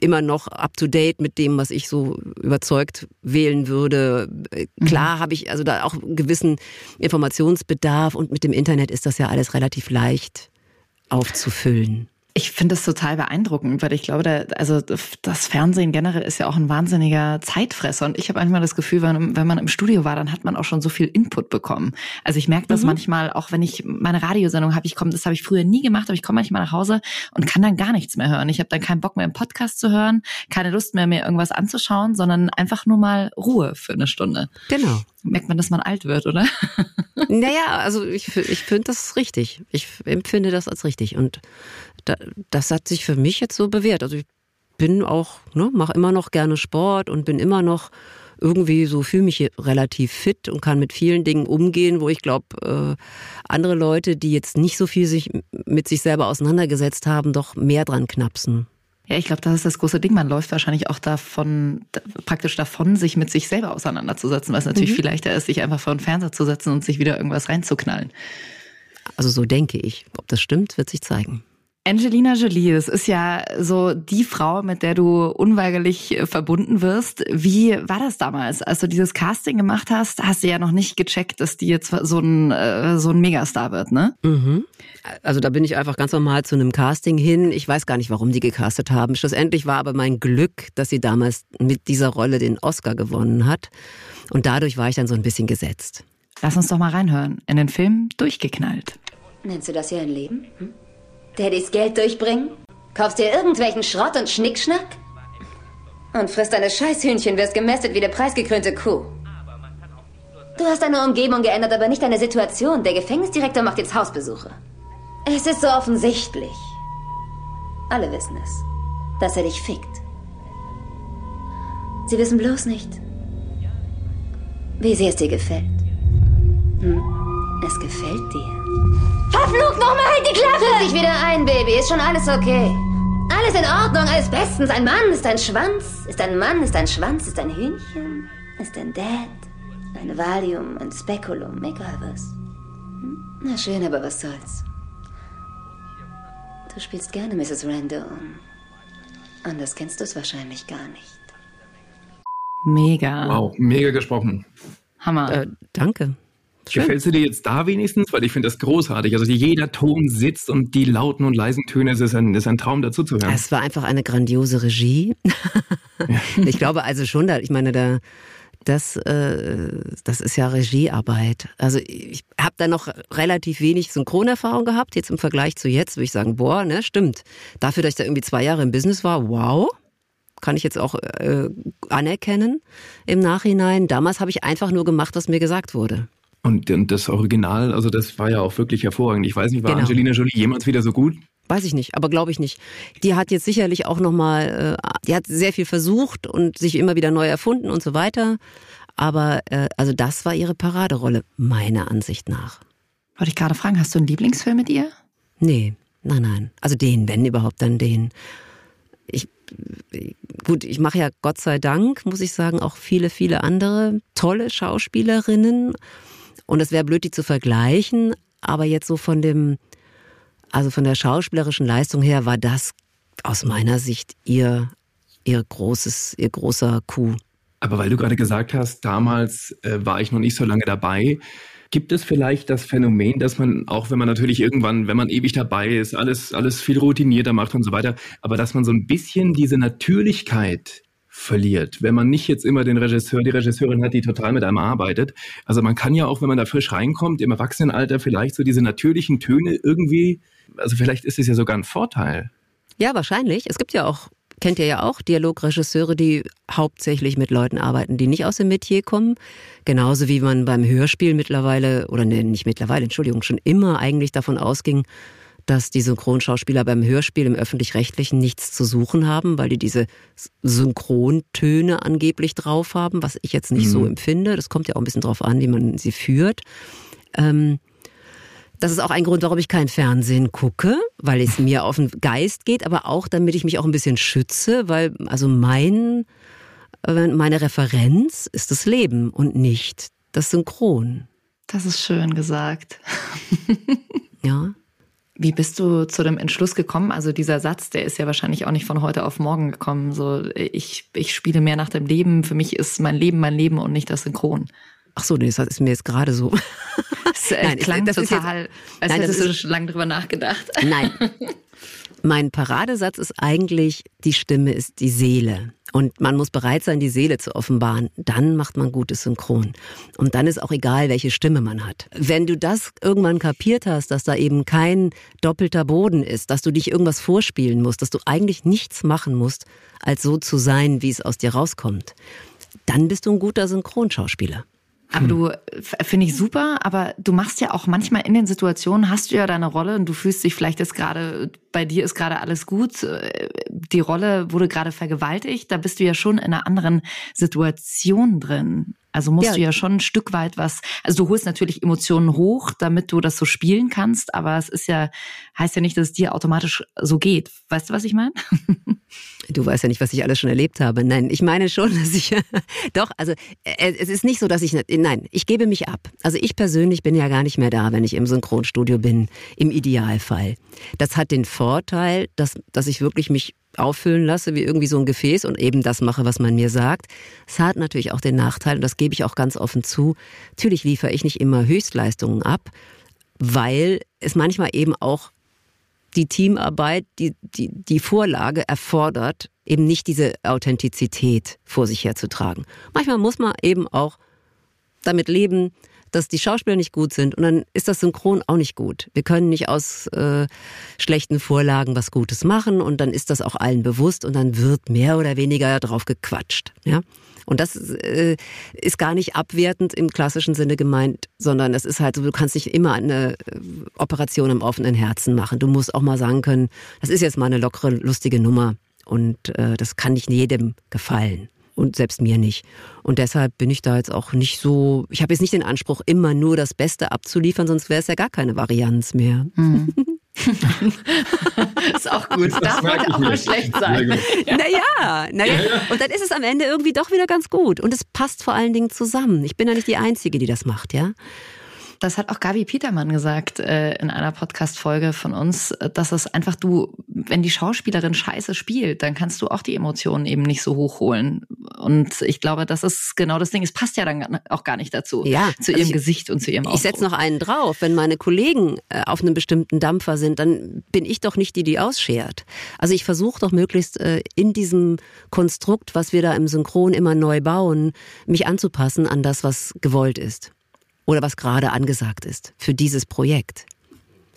immer noch up to date mit dem, was ich so überzeugt wählen würde. Äh, Klar habe ich also da auch einen gewissen Informationsbedarf und mit dem Internet ist das ja alles relativ leicht aufzufüllen. Ich finde es total beeindruckend, weil ich glaube, da, also das Fernsehen generell ist ja auch ein wahnsinniger Zeitfresser. Und ich habe manchmal das Gefühl, wenn, wenn man im Studio war, dann hat man auch schon so viel Input bekommen. Also ich merke das manchmal, auch wenn ich meine Radiosendung habe, ich komme, das habe ich früher nie gemacht, aber ich komme manchmal nach Hause und kann dann gar nichts mehr hören. Ich habe dann keinen Bock mehr im Podcast zu hören, keine Lust mehr, mir irgendwas anzuschauen, sondern einfach nur mal Ruhe für eine Stunde. Genau. Merkt man, dass man alt wird, oder? Naja, also ich, ich finde das richtig. Ich empfinde das als richtig. Und das hat sich für mich jetzt so bewährt. Also ich bin auch, ne, mache immer noch gerne Sport und bin immer noch irgendwie so, fühle mich relativ fit und kann mit vielen Dingen umgehen, wo ich glaube, äh, andere Leute, die jetzt nicht so viel sich mit sich selber auseinandergesetzt haben, doch mehr dran knapsen. Ja, ich glaube, das ist das große Ding. Man läuft wahrscheinlich auch davon, praktisch davon, sich mit sich selber auseinanderzusetzen, weil es natürlich viel leichter ist, sich einfach vor den Fernseher zu setzen und sich wieder irgendwas reinzuknallen. Also so denke ich. Ob das stimmt, wird sich zeigen. Angelina Jolie, das ist ja so die Frau, mit der du unweigerlich äh, verbunden wirst. Wie war das damals, als du dieses Casting gemacht hast? Hast du ja noch nicht gecheckt, dass die jetzt so ein äh, so ein Megastar wird, ne? Mhm. Also da bin ich einfach ganz normal zu einem Casting hin. Ich weiß gar nicht, warum die gecastet haben. Schlussendlich war aber mein Glück, dass sie damals mit dieser Rolle den Oscar gewonnen hat. Und dadurch war ich dann so ein bisschen gesetzt. Lass uns doch mal reinhören in den Film Durchgeknallt. Nennst du das hier ein Leben? Hm? Daddys Geld durchbringen? Kaufst dir irgendwelchen Schrott und Schnickschnack? Und frisst deine Scheißhühnchen, wirst gemästet wie eine preisgekrönte Kuh. Du hast deine Umgebung geändert, aber nicht deine Situation. Der Gefängnisdirektor macht jetzt Hausbesuche. Es ist so offensichtlich. Alle wissen es, dass er dich fickt. Sie wissen bloß nicht, wie sehr es dir gefällt. Hm? Es gefällt dir. Verflucht nochmal halt die Klappe! Krieg dich wieder ein, Baby. Ist schon alles okay. Alles in Ordnung, alles bestens. Ein Mann ist ein Schwanz. Ist ein Mann, ist ein Schwanz, ist ein Hühnchen. Ist ein Dad. Ein Valium, ein Spekulum, egal was. Hm? Na schön, aber was soll's. Du spielst gerne Mrs. Randall. Anders kennst du es wahrscheinlich gar nicht. Mega. Wow, mega gesprochen. Hammer. Äh, danke. Schön. Gefällt sie dir jetzt da wenigstens? Weil ich finde das großartig. Also jeder Ton sitzt und die lauten und leisen Töne, es ist ein, es ist ein Traum dazu zu hören. Es war einfach eine grandiose Regie. ich glaube also schon, da, ich meine, da, das, äh, das ist ja Regiearbeit. Also ich habe da noch relativ wenig Synchronerfahrung gehabt, jetzt im Vergleich zu jetzt, würde ich sagen, boah, ne, stimmt. Dafür, dass ich da irgendwie zwei Jahre im Business war, wow. Kann ich jetzt auch äh, anerkennen im Nachhinein. Damals habe ich einfach nur gemacht, was mir gesagt wurde. Und, und das Original, also das war ja auch wirklich hervorragend. Ich weiß nicht, war Genau. Angelina Jolie jemals wieder so gut? Weiß ich nicht, aber glaube ich nicht. Die hat jetzt sicherlich auch nochmal, äh, die hat sehr viel versucht und sich immer wieder neu erfunden und so weiter. Aber äh, also das war ihre Paraderolle, meiner Ansicht nach. Wollte ich gerade fragen, hast du einen Lieblingsfilm mit ihr? Nee, nein, nein. Also den, wenn überhaupt, dann den. Ich, gut, ich mache ja Gott sei Dank, muss ich sagen, auch viele, viele andere tolle Schauspielerinnen. Und es wäre blöd, die zu vergleichen. Aber jetzt so von dem, also von der schauspielerischen Leistung her war das aus meiner Sicht ihr, ihr großes, ihr großer Coup. Aber weil du gerade gesagt hast, damals äh, war ich noch nicht so lange dabei. Gibt es vielleicht das Phänomen, dass man, auch wenn man natürlich irgendwann, wenn man ewig dabei ist, alles, alles viel routinierter macht und so weiter, aber dass man so ein bisschen diese Natürlichkeit verliert, wenn man nicht jetzt immer den Regisseur, die Regisseurin hat, die total mit einem arbeitet. Also man kann ja auch, wenn man da frisch reinkommt, im Erwachsenenalter vielleicht so diese natürlichen Töne irgendwie, also vielleicht ist es ja sogar ein Vorteil. Ja, wahrscheinlich. Es gibt ja auch, kennt ihr ja auch, Dialogregisseure, die hauptsächlich mit Leuten arbeiten, die nicht aus dem Metier kommen. Genauso wie man beim Hörspiel mittlerweile, oder nee, nicht mittlerweile, Entschuldigung, schon immer eigentlich davon ausging, dass die Synchronschauspieler beim Hörspiel im öffentlich-rechtlichen nichts zu suchen haben, weil die diese Synchrontöne angeblich drauf haben, was ich jetzt nicht Mhm. so empfinde. Das kommt ja auch ein bisschen drauf an, wie man sie führt. Ähm, das ist auch ein Grund, warum ich kein Fernsehen gucke, weil es mir auf den Geist geht, aber auch damit ich mich auch ein bisschen schütze, weil also mein, äh, meine Referenz ist das Leben und nicht das Synchron. Das ist schön gesagt. Ja. Wie bist du zu dem Entschluss gekommen? Also dieser Satz, der ist ja wahrscheinlich auch nicht von heute auf morgen gekommen. So, ich, ich spiele mehr nach dem Leben. Für mich ist mein Leben mein Leben und nicht das Synchron. Ach so, nee, das ist mir jetzt gerade so. Das äh, Nein, klang das ist total, jetzt- als Nein, hättest du ist- schon lange drüber nachgedacht. Nein. Mein Paradesatz ist eigentlich, die Stimme ist die Seele. Und man muss bereit sein, die Seele zu offenbaren. Dann macht man gutes Synchron. Und dann ist auch egal, welche Stimme man hat. Wenn du das irgendwann kapiert hast, dass da eben kein doppelter Boden ist, dass du dich irgendwas vorspielen musst, dass du eigentlich nichts machen musst, als so zu sein, wie es aus dir rauskommt, dann bist du ein guter Synchronschauspieler. Aber du f- finde ich super, aber du machst ja auch manchmal in den Situationen hast du ja deine Rolle und du fühlst dich vielleicht ist gerade bei dir ist gerade alles gut, äh, die Rolle wurde gerade vergewaltigt, da bist du ja schon in einer anderen Situation drin. Also musst Ja. du ja schon ein Stück weit was, also du holst natürlich Emotionen hoch, damit du das so spielen kannst, aber es ist ja heißt ja nicht, dass es dir automatisch so geht. Weißt du, was ich meine? Du weißt ja nicht, was ich alles schon erlebt habe. Nein, ich meine schon, dass ich doch, also äh, es ist nicht so, dass ich nein, ich gebe mich ab. Also ich persönlich bin ja gar nicht mehr da, wenn ich im Synchronstudio bin, im Idealfall. Das hat den Vorteil, dass dass ich wirklich mich auffüllen lasse wie irgendwie so ein Gefäß und eben das mache, was man mir sagt. Es hat natürlich auch den Nachteil und das gebe ich auch ganz offen zu. Natürlich liefere ich nicht immer Höchstleistungen ab, weil es manchmal eben auch die Teamarbeit, die, die, die Vorlage erfordert, eben nicht diese Authentizität vor sich herzutragen. Manchmal muss man eben auch damit leben, dass die Schauspieler nicht gut sind und dann ist das Synchron auch nicht gut. Wir können nicht aus äh, schlechten Vorlagen was Gutes machen und dann ist das auch allen bewusst und dann wird mehr oder weniger drauf gequatscht. Ja? Und das äh, ist gar nicht abwertend im klassischen Sinne gemeint, sondern es ist halt so, du kannst nicht immer eine äh, Operation im offenen Herzen machen. Du musst auch mal sagen können, das ist jetzt mal eine lockere, lustige Nummer und äh, das kann nicht jedem gefallen und selbst mir nicht. Und deshalb bin ich da jetzt auch nicht so, ich habe jetzt nicht den Anspruch, immer nur das Beste abzuliefern, sonst wäre es ja gar keine Varianz mehr. Mhm. ist auch gut. Das Darf heute auch mal schlecht sein. Ja. Naja, naja. Und dann ist es am Ende irgendwie doch wieder ganz gut. Und es passt vor allen Dingen zusammen. Ich bin ja nicht die Einzige, die das macht, ja. Das hat auch Gabi Petermann gesagt äh, in einer Podcast-Folge von uns, dass es einfach du, wenn die Schauspielerin scheiße spielt, dann kannst du auch die Emotionen eben nicht so hochholen. Und ich glaube, das ist genau das Ding. Es passt ja dann auch gar nicht dazu. Ja, zu ihrem also ich, Gesicht und zu ihrem Ausdruck. Ich setze noch einen drauf. Wenn meine Kollegen äh, auf einem bestimmten Dampfer sind, dann bin ich doch nicht die, die ausschert. Also ich versuche doch möglichst äh, in diesem Konstrukt, was wir da im Synchron immer neu bauen, mich anzupassen an das, was gewollt ist oder was gerade angesagt ist für dieses Projekt.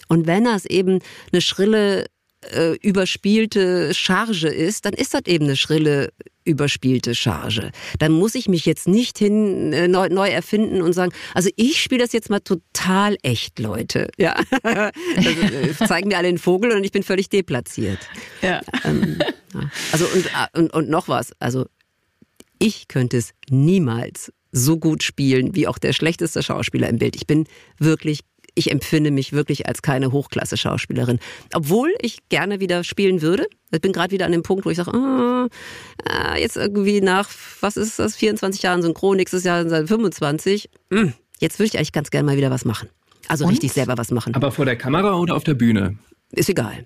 Und wenn das eben eine schrille, äh, überspielte Charge ist, dann ist das eben eine schrille, überspielte Charge. Dann muss ich mich jetzt nicht hin äh, neu, neu erfinden und sagen, also ich spiele das jetzt mal total echt, Leute. Ja, also, äh, zeigen mir alle den Vogel und ich bin völlig deplatziert. Ja. Ähm, ja. Also und, äh, und, und noch was, also ich könnte es niemals so gut spielen wie auch der schlechteste Schauspieler im Bild. Ich bin wirklich ich empfinde mich wirklich als keine Hochklasse-Schauspielerin. Obwohl ich gerne wieder spielen würde. Ich bin gerade wieder an dem Punkt, wo ich sage, ah, ah, jetzt irgendwie nach, was ist das, 24 Jahren Synchron, nächstes Jahr sind 25. Hm, jetzt würde ich eigentlich ganz gerne mal wieder was machen. Also Und? richtig selber was machen. Aber vor der Kamera oder auf der Bühne? Ist egal.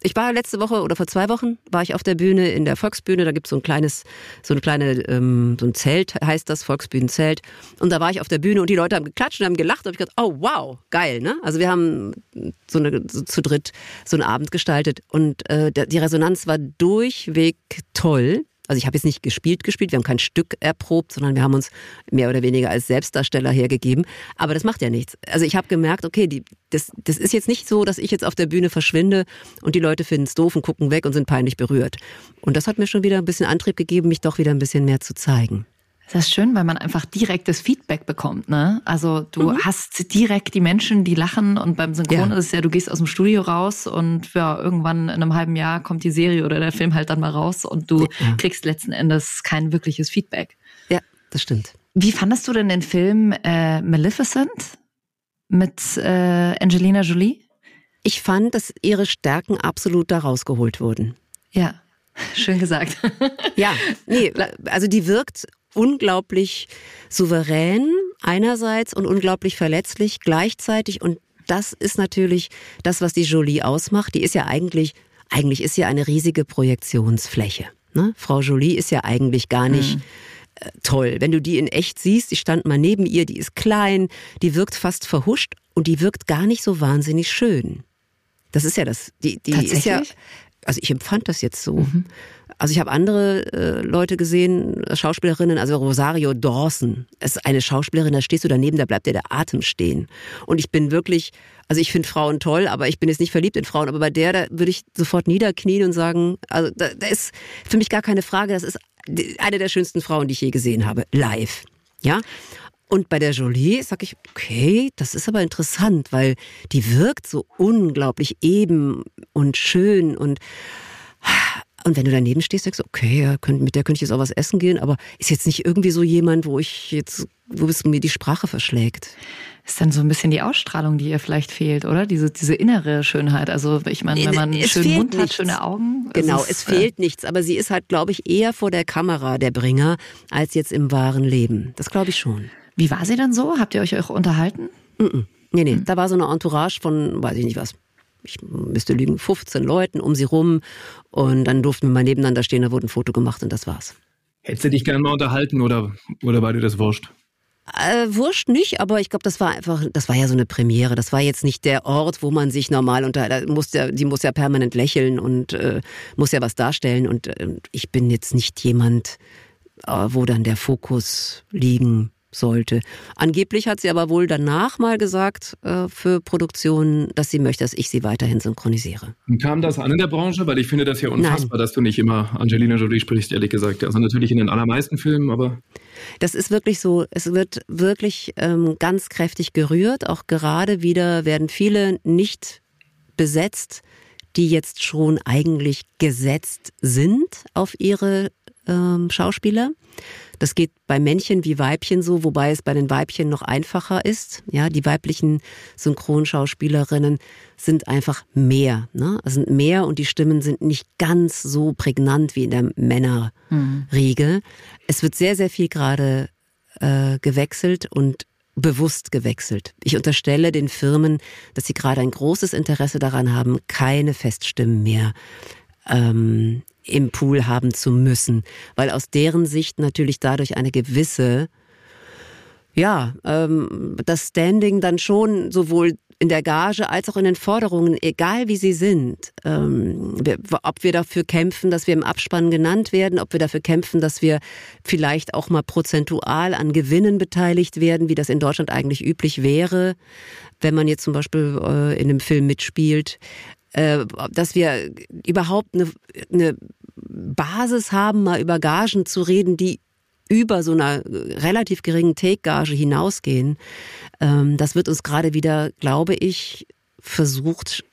Ich war letzte Woche oder vor zwei Wochen war ich auf der Bühne in der Volksbühne. Da gibt's so ein kleines, so ein kleine, ähm, so ein Zelt heißt das Volksbühnenzelt. Und da war ich auf der Bühne und die Leute haben geklatscht und haben gelacht. Und ich gedacht, oh wow, geil, ne? Also wir haben so eine so zu dritt so einen Abend gestaltet und äh, die Resonanz war durchweg toll. Also ich habe jetzt nicht gespielt gespielt, wir haben kein Stück erprobt, sondern wir haben uns mehr oder weniger als Selbstdarsteller hergegeben. Aber das macht ja nichts. Also ich habe gemerkt, okay, die, das, das ist jetzt nicht so, dass ich jetzt auf der Bühne verschwinde und die Leute finden es doof und gucken weg und sind peinlich berührt. Und das hat mir schon wieder ein bisschen Antrieb gegeben, mich doch wieder ein bisschen mehr zu zeigen. Das ist schön, weil man einfach direktes Feedback bekommt. Ne? Also du mhm. hast direkt die Menschen, die lachen und beim Synchron ja. ist es ja, du gehst aus dem Studio raus und ja, irgendwann in einem halben Jahr kommt die Serie oder der Film halt dann mal raus und du ja. kriegst letzten Endes kein wirkliches Feedback. Ja, das stimmt. Wie fandest du denn den Film äh, Maleficent mit äh, Angelina Jolie? Ich fand, dass ihre Stärken absolut da rausgeholt wurden. Ja. Schön gesagt. ja, nee, also die wirkt unglaublich souverän einerseits und unglaublich verletzlich gleichzeitig. Und das ist natürlich das, was die Jolie ausmacht. Die ist ja eigentlich, eigentlich ist sie eine riesige Projektionsfläche. Ne? Frau Jolie ist ja eigentlich gar nicht. Mhm toll. Wenn du die in echt siehst, ich stand mal neben ihr, die ist klein, die wirkt fast verhuscht und die wirkt gar nicht so wahnsinnig schön. Das ist ja das. Die, die ist ja. Also ich empfand das jetzt so. Mhm. Also ich habe andere äh, Leute gesehen, Schauspielerinnen, also Rosario Dawson ist eine Schauspielerin, da stehst du daneben, da bleibt dir der Atem stehen. Und ich bin wirklich, also ich finde Frauen toll, aber ich bin jetzt nicht verliebt in Frauen. Aber bei der, da würde ich sofort niederknien und sagen, also da, da ist für mich gar keine Frage, das ist eine der schönsten Frauen, die ich je gesehen habe, live. Ja, und bei der Jolie sag ich, okay, das ist aber interessant, weil die wirkt so unglaublich eben und schön und und wenn du daneben stehst, sagst du, okay, ja, könnt, mit der könnte ich jetzt auch was essen gehen, aber ist jetzt nicht irgendwie so jemand, wo ich jetzt, wo es mir die Sprache verschlägt. Ist dann so ein bisschen die Ausstrahlung, die ihr vielleicht fehlt, oder? Diese, diese innere Schönheit. Also ich meine, wenn man einen es schönen Mund nichts. hat, schöne Augen. Genau, es, es fehlt äh, nichts. Aber sie ist halt, glaube ich, eher vor der Kamera der Bringer als jetzt im wahren Leben. Das glaube ich schon. Wie war sie dann so? Habt ihr euch auch unterhalten? Mm -mm. Nee, nee, mhm. da war so eine Entourage von, weiß ich nicht was, ich müsste lügen, 15 Leuten um sie rum. Und dann durften wir mal nebeneinander stehen, da wurde ein Foto gemacht und das war's. Hättest du dich gerne mal unterhalten oder, oder war dir das wurscht? Äh, wurscht nicht, aber ich glaube, das war einfach, das war ja so eine Premiere. Das war jetzt nicht der Ort, wo man sich normal unter, muss ja, die muss ja permanent lächeln und äh, muss ja was darstellen. Und äh, ich bin jetzt nicht jemand, äh, wo dann der Fokus liegen sollte. Angeblich hat sie aber wohl danach mal gesagt äh, für Produktionen, dass sie möchte, dass ich sie weiterhin synchronisiere. Und kam das an in der Branche? Weil ich finde das ja unfassbar, Nein. dass du nicht immer Angelina Jolie sprichst, ehrlich gesagt. Also natürlich in den allermeisten Filmen, aber. Das ist wirklich so. Es wird wirklich ähm, ganz kräftig gerührt. Auch gerade wieder werden viele nicht besetzt, die jetzt schon eigentlich gesetzt sind auf ihre ähm, Schauspieler. Das geht bei Männchen wie Weibchen so, wobei es bei den Weibchen noch einfacher ist. Ja, die weiblichen Synchronschauspielerinnen sind einfach mehr, ne? Es sind mehr und die Stimmen sind nicht ganz so prägnant wie in der Männerriege. Mhm. Es wird sehr, sehr viel gerade äh, gewechselt und bewusst gewechselt. Ich unterstelle den Firmen, dass sie gerade ein großes Interesse daran haben, keine Feststimmen mehr ähm, im Pool haben zu müssen, weil aus deren Sicht natürlich dadurch eine gewisse ja, ähm, das Standing dann schon sowohl in der Gage als auch in den Forderungen, egal wie sie sind, ähm, ob wir dafür kämpfen, dass wir im Abspann genannt werden, ob wir dafür kämpfen, dass wir vielleicht auch mal prozentual an Gewinnen beteiligt werden, wie das in Deutschland eigentlich üblich wäre, wenn man jetzt zum Beispiel äh, in einem Film mitspielt, äh, dass wir überhaupt eine, eine Basis haben, mal über Gagen zu reden, die über so einer relativ geringen Take-Gage hinausgehen. Ähm, das wird uns gerade wieder, glaube ich, versucht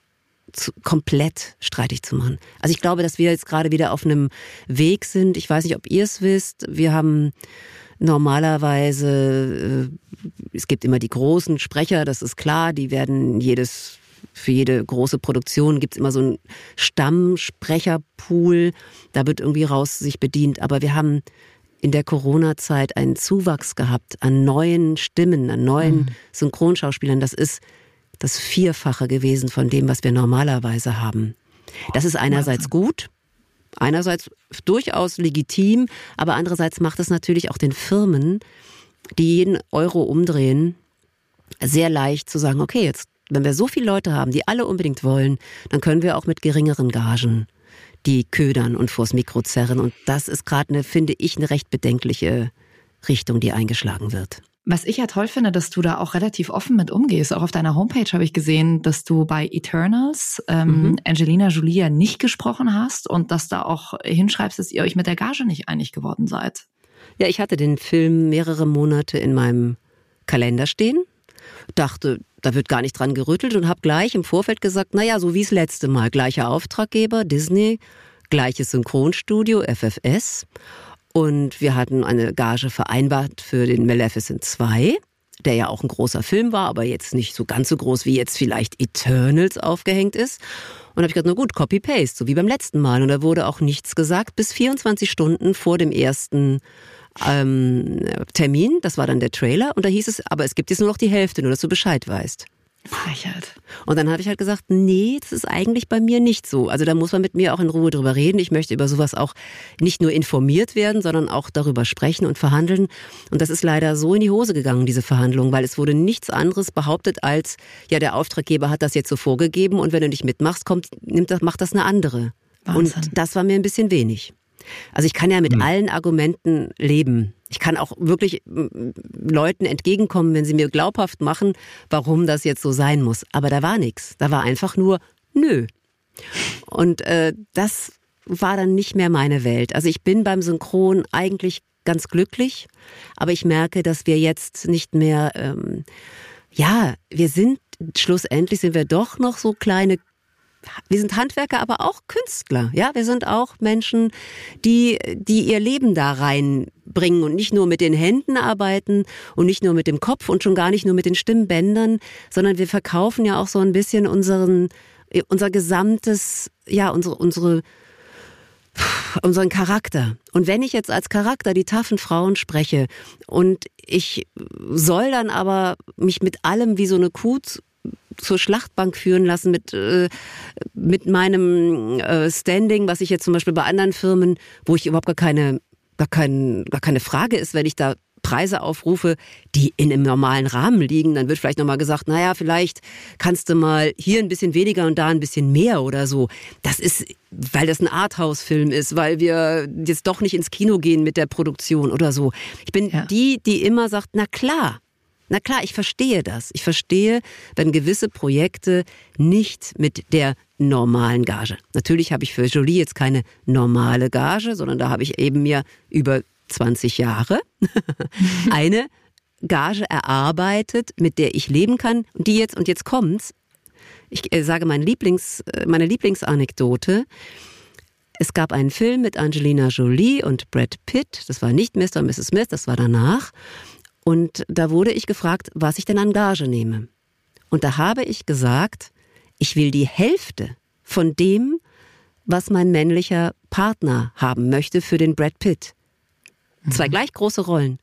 zu, komplett streitig zu machen. Also ich glaube, dass wir jetzt gerade wieder auf einem Weg sind. Ich weiß nicht, ob ihr es wisst. Wir haben normalerweise, äh, es gibt immer die großen Sprecher, das ist klar, die werden jedes für jede große Produktion gibt es immer so einen Stammsprecherpool. Da wird irgendwie raus sich bedient. Aber wir haben in der Corona-Zeit einen Zuwachs gehabt an neuen Stimmen, an neuen mhm. Synchronschauspielern. Das ist das Vierfache gewesen von dem, was wir normalerweise haben. Das ist einerseits gut, einerseits durchaus legitim, aber andererseits macht es natürlich auch den Firmen, die jeden Euro umdrehen, sehr leicht zu sagen, okay, jetzt wenn wir so viele Leute haben, die alle unbedingt wollen, dann können wir auch mit geringeren Gagen die ködern und vors Mikro zerren. Und das ist gerade eine, finde ich, eine recht bedenkliche Richtung, die eingeschlagen wird. Was ich ja toll finde, dass du da auch relativ offen mit umgehst. Auch auf deiner Homepage habe ich gesehen, dass du bei Eternals ähm, mhm. Angelina Jolie ja nicht gesprochen hast und dass da auch hinschreibst, dass ihr euch mit der Gage nicht einig geworden seid. Ja, ich hatte den Film mehrere Monate in meinem Kalender stehen, dachte, da wird gar nicht dran gerüttelt und habe gleich im Vorfeld gesagt, naja, so wie es letzte Mal, gleicher Auftraggeber, Disney, gleiches Synchronstudio, FFS. Und wir hatten eine Gage vereinbart für den Maleficent 2, der ja auch ein großer Film war, aber jetzt nicht so ganz so groß, wie jetzt vielleicht Eternals aufgehängt ist. Und habe ich gesagt, na gut, Copy-Paste, so wie beim letzten Mal. Und da wurde auch nichts gesagt bis 24 Stunden vor dem ersten ähm, Termin, das war dann der Trailer, und da hieß es, aber es gibt jetzt nur noch die Hälfte, nur dass du Bescheid weißt. Frechheit. Und dann habe ich halt gesagt, nee, das ist eigentlich bei mir nicht so. Also da muss man mit mir auch in Ruhe drüber reden. Ich möchte über sowas auch nicht nur informiert werden, sondern auch darüber sprechen und verhandeln. Und das ist leider so in die Hose gegangen, diese Verhandlung, weil es wurde nichts anderes behauptet als, ja, der Auftraggeber hat das jetzt so vorgegeben und wenn du nicht mitmachst, kommt, nimmt das, macht das eine andere. Wahnsinn. Und das war mir ein bisschen wenig. Also ich kann ja mit mhm. allen Argumenten leben. Ich kann auch wirklich Leuten entgegenkommen, wenn sie mir glaubhaft machen, warum das jetzt so sein muss. Aber da war nichts. Da war einfach nur nö. Und äh, das war dann nicht mehr meine Welt. Also ich bin beim Synchron eigentlich ganz glücklich, aber ich merke, dass wir jetzt nicht mehr, ähm, ja, wir sind schlussendlich sind wir doch noch so kleine wir sind Handwerker, aber auch Künstler. Ja, wir sind auch Menschen, die, die ihr Leben da reinbringen und nicht nur mit den Händen arbeiten und nicht nur mit dem Kopf und schon gar nicht nur mit den Stimmbändern, sondern wir verkaufen ja auch so ein bisschen unseren, unser gesamtes, ja, unsere, unsere, unseren Charakter. Und wenn ich jetzt als Charakter die taffen Frauen spreche und ich soll dann aber mich mit allem wie so eine Kuh zur Schlachtbank führen lassen mit, äh, mit meinem äh, Standing, was ich jetzt zum Beispiel bei anderen Firmen, wo ich überhaupt gar keine, gar, kein, gar keine Frage ist, wenn ich da Preise aufrufe, die in einem normalen Rahmen liegen, dann wird vielleicht nochmal gesagt, naja, vielleicht kannst du mal hier ein bisschen weniger und da ein bisschen mehr oder so. Das ist, weil das ein Arthouse-Film ist, weil wir jetzt doch nicht ins Kino gehen mit der Produktion oder so. Ich bin Ja. die, die immer sagt, na klar, na klar, ich verstehe das. Ich verstehe, wenn gewisse Projekte nicht mit der normalen Gage. Natürlich habe ich für Jolie jetzt keine normale Gage, sondern da habe ich eben mir über 20 Jahre eine Gage erarbeitet, mit der ich leben kann. Die jetzt, und jetzt kommt's. Ich äh, sage mein Lieblings, äh, meine Lieblingsanekdote. Es gab einen Film mit Angelina Jolie und Brad Pitt. Das war nicht Mr. und Mrs. Smith, das war danach. Und da wurde ich gefragt, was ich denn an Gage nehme. Und da habe ich gesagt, ich will die Hälfte von dem, was mein männlicher Partner haben möchte für den Brad Pitt. Zwei gleich große Rollen.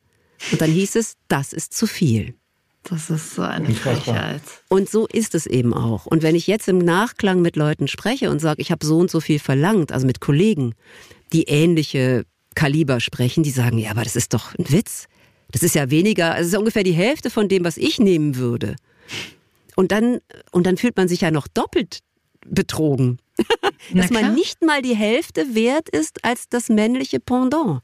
Und dann hieß es, das ist zu viel. Das ist so eine Frechheit. Und so ist es eben auch. Und wenn ich jetzt im Nachklang mit Leuten spreche und sage, ich habe so und so viel verlangt, also mit Kollegen, die ähnliche Kaliber sprechen, die sagen, ja, aber das ist doch ein Witz. Das ist ja weniger, also es ist ja ungefähr die Hälfte von dem, was ich nehmen würde. Und dann, und dann fühlt man sich ja noch doppelt betrogen. Dass man nicht mal die Hälfte wert ist als das männliche Pendant.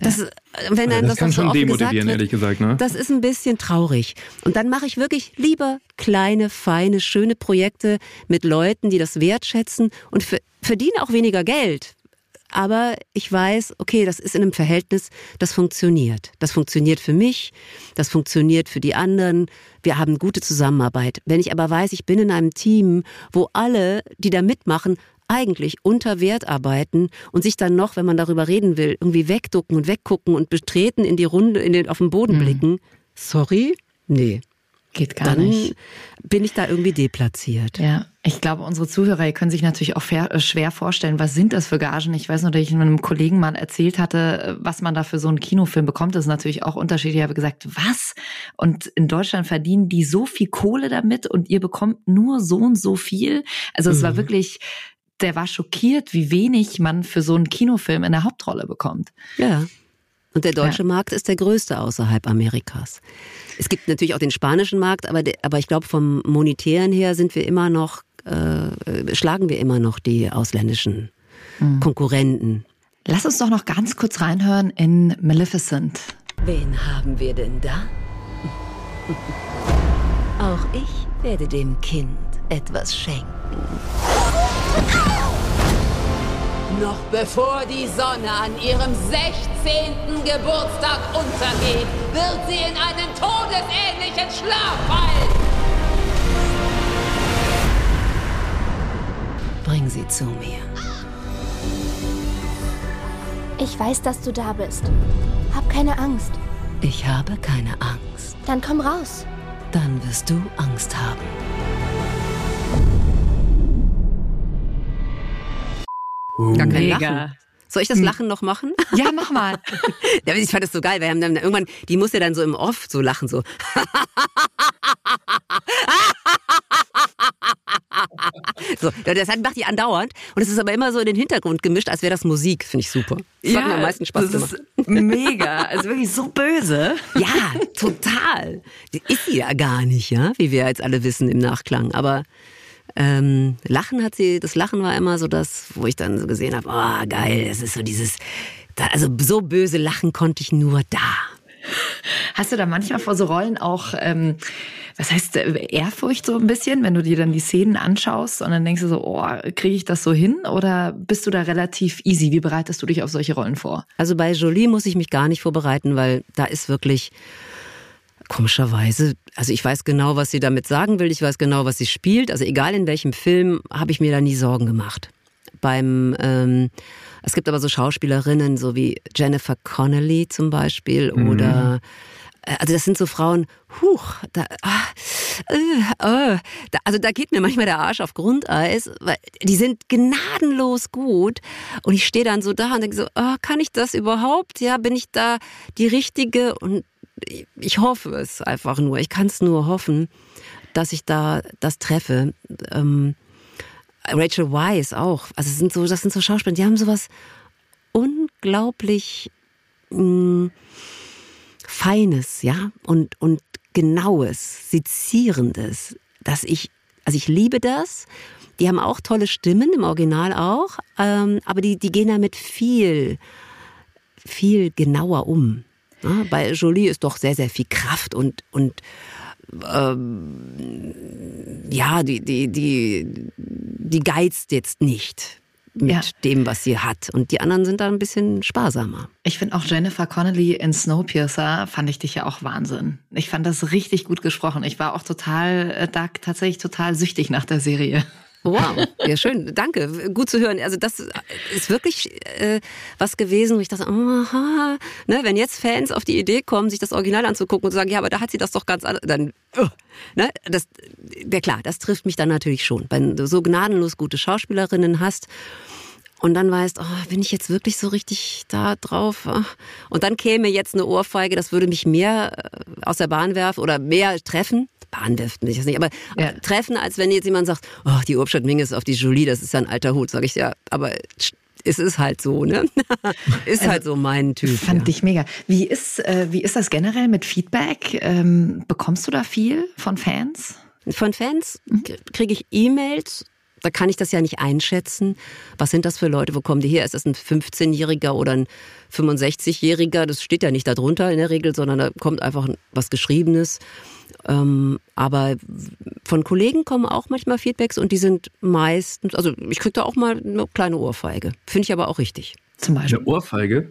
Das, wenn Ja, einem das das, kann so schon gesagt demotivieren, wird, ehrlich gesagt, ne? Das ist ein bisschen traurig. Und dann mache ich wirklich lieber kleine, feine, schöne Projekte mit Leuten, die das wertschätzen und ver- verdiene auch weniger Geld. Aber ich weiß, okay, das ist in einem Verhältnis, das funktioniert. Das funktioniert für mich, das funktioniert für die anderen. Wir haben gute Zusammenarbeit. Wenn ich aber weiß, ich bin in einem Team, wo alle, die da mitmachen, eigentlich unter Wert arbeiten und sich dann noch, wenn man darüber reden will, irgendwie wegducken und weggucken und betreten in die Runde, in den, auf den Boden blicken. Sorry? Nee. Geht gar Dann nicht. bin ich da irgendwie deplatziert. Ja, ich glaube, unsere Zuhörer können sich natürlich auch äh, schwer vorstellen, was sind das für Gagen? Ich weiß nur, dass ich einem Kollegen mal erzählt hatte, äh, was man da für so einen Kinofilm bekommt. Das ist natürlich auch unterschiedlich. Ich habe gesagt, was? Und in Deutschland verdienen die so viel Kohle damit und ihr bekommt nur so und so viel. Also es war Mhm. wirklich, der war schockiert, wie wenig man für so einen Kinofilm in der Hauptrolle bekommt. Ja. Und der deutsche Markt ist der größte außerhalb Amerikas. Es gibt natürlich auch den spanischen Markt, aber, aber ich glaube, vom Monetären her sind wir immer noch, äh, schlagen wir immer noch die ausländischen Konkurrenten. Lass uns doch noch ganz kurz reinhören in Maleficent. Wen haben wir denn da? Auch ich werde dem Kind etwas schenken. Noch bevor die Sonne an ihrem 16. Geburtstag untergeht, wird sie in einen todesähnlichen Schlaf fallen. Bring sie zu mir. Ich weiß, dass du da bist. Hab keine Angst. Ich habe keine Angst. Dann komm raus. Dann wirst du Angst haben. Gar kein Mega. Lachen. Soll ich das Lachen noch machen? Ja, mach mal. Ja, ich fand das so geil. Wir haben dann irgendwann, die muss ja dann so im Off so lachen, so. so, ja, das macht die andauernd. Und es ist aber immer so in den Hintergrund gemischt, als wäre das Musik. Finde ich super. Das hat mir am meisten Spaß das gemacht. ist mega. Also wirklich so böse. Ja, total. Die ist sie ja gar nicht, ja, wie wir jetzt alle wissen im Nachklang. Aber ähm, Lachen hat sie, das Lachen war immer so das, wo ich dann so gesehen habe, oh geil, das ist so dieses, da, also so böse Lachen konnte ich nur da. Hast du da manchmal vor so Rollen auch, ähm, was heißt äh, Ehrfurcht so ein bisschen, wenn du dir dann die Szenen anschaust und dann denkst du so, oh, kriege ich das so hin? Oder bist du da relativ easy? Wie bereitest du dich auf solche Rollen vor? Also bei Jolie muss ich mich gar nicht vorbereiten, weil da ist wirklich komischerweise, also ich weiß genau, was sie damit sagen will, ich weiß genau, was sie spielt. Also egal in welchem Film, habe ich mir da nie Sorgen gemacht. Beim ähm, es gibt aber so Schauspielerinnen, so wie Jennifer Connelly zum Beispiel Mhm. oder äh, also das sind so Frauen, huch, da, ah, äh, äh, da, also da geht mir manchmal der Arsch auf Grundeis, weil die sind gnadenlos gut und ich stehe dann so da und denke so, ah, kann ich das überhaupt? Ja, bin ich da die Richtige? Und ich- hoffe es einfach nur, ich kann es nur hoffen, dass ich da das treffe. Ähm, Rachel Weisz auch, also sind so, das sind so Schauspieler, die haben sowas unglaublich mh, Feines, ja, und, und Genaues, Sezierendes, dass ich, also ich liebe das. Die haben auch tolle Stimmen, im Original auch, ähm, aber die, die gehen damit viel, viel genauer um. Ja, bei Jolie ist doch sehr, sehr viel Kraft und, und ähm, ja, die, die, die, die geizt jetzt nicht mit ja. dem, was sie hat. Und die anderen sind da ein bisschen sparsamer. Ich finde auch Jennifer Connelly in Snowpiercer fand ich dich ja auch Wahnsinn. Ich fand das richtig gut gesprochen. Ich war auch total, äh, da tatsächlich total süchtig nach der Serie. Wow, ja schön, danke, gut zu hören. Also das ist wirklich äh, was gewesen, wo ich dachte, aha, ne, wenn jetzt Fans auf die Idee kommen, sich das Original anzugucken und zu sagen, ja, aber da hat sie das doch ganz anders, dann, uh, ne, das, ja klar, das trifft mich dann natürlich schon. Wenn du so gnadenlos gute Schauspielerinnen hast und dann weißt, oh, bin ich jetzt wirklich so richtig da drauf? Und dann käme jetzt eine Ohrfeige, das würde mich mehr äh, aus der Bahn werfen oder mehr treffen. Bahn wirft mich das nicht, aber ja. treffen, als wenn jetzt jemand sagt, oh, die Obstadt ist auf die Julie, das ist ja ein alter Hut, sage ich ja, aber es ist halt so, ne? ist also, halt so mein Typ. Fand ja. ich mega. Wie ist, äh, wie ist das generell mit Feedback? Ähm, bekommst du da viel von Fans? Von Fans mhm. kriege ich E-Mails da kann ich das ja nicht einschätzen. Was sind das für Leute? Wo kommen die her? Ist das ein 15-Jähriger oder ein 65-Jähriger? Das steht ja nicht darunter in der Regel, sondern da kommt einfach was Geschriebenes. Ähm, aber von Kollegen kommen auch manchmal Feedbacks und die sind meistens, also ich kriege da auch mal eine kleine Ohrfeige. Finde ich aber auch richtig. Zum Beispiel. Eine Ohrfeige?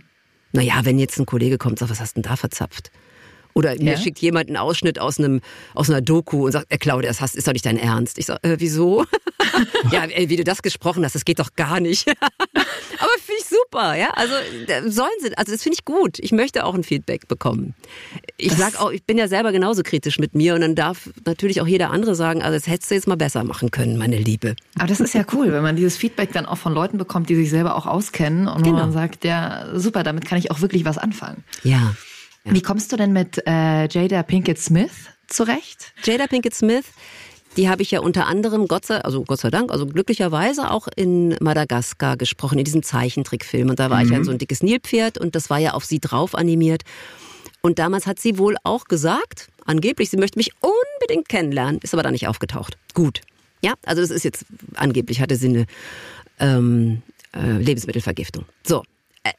Naja, wenn jetzt ein Kollege kommt und sagt, was hast du denn da verzapft? Oder ja? mir schickt jemand einen Ausschnitt aus einem aus einer Doku und sagt, äh, Claudia, das ist doch nicht dein Ernst. Ich sage, äh, wieso? ja, ey, wie du das gesprochen hast, das geht doch gar nicht. Aber finde ich super, ja. Also sollen sie, also das finde ich gut. Ich möchte auch ein Feedback bekommen. Ich das sag auch, ich bin ja selber genauso kritisch mit mir und dann darf natürlich auch jeder andere sagen, also das hättest du jetzt mal besser machen können, meine Liebe. Aber das ist ja cool, wenn man dieses Feedback dann auch von Leuten bekommt, die sich selber auch auskennen und genau. man sagt, ja, super, damit kann ich auch wirklich was anfangen. Ja. Ja. Wie kommst du denn mit äh, Jada Pinkett Smith zurecht? Jada Pinkett Smith, die habe ich ja unter anderem, Gott sei, also Gott sei Dank, also glücklicherweise auch in Madagaskar gesprochen, in diesem Zeichentrickfilm. Und da war mhm. ich ja so ein dickes Nilpferd und das war ja auf sie drauf animiert. Und damals hat sie wohl auch gesagt, angeblich, sie möchte mich unbedingt kennenlernen, ist aber da nicht aufgetaucht. Gut. Ja, also das ist jetzt, angeblich hatte sie eine ähm, äh, Lebensmittelvergiftung. So,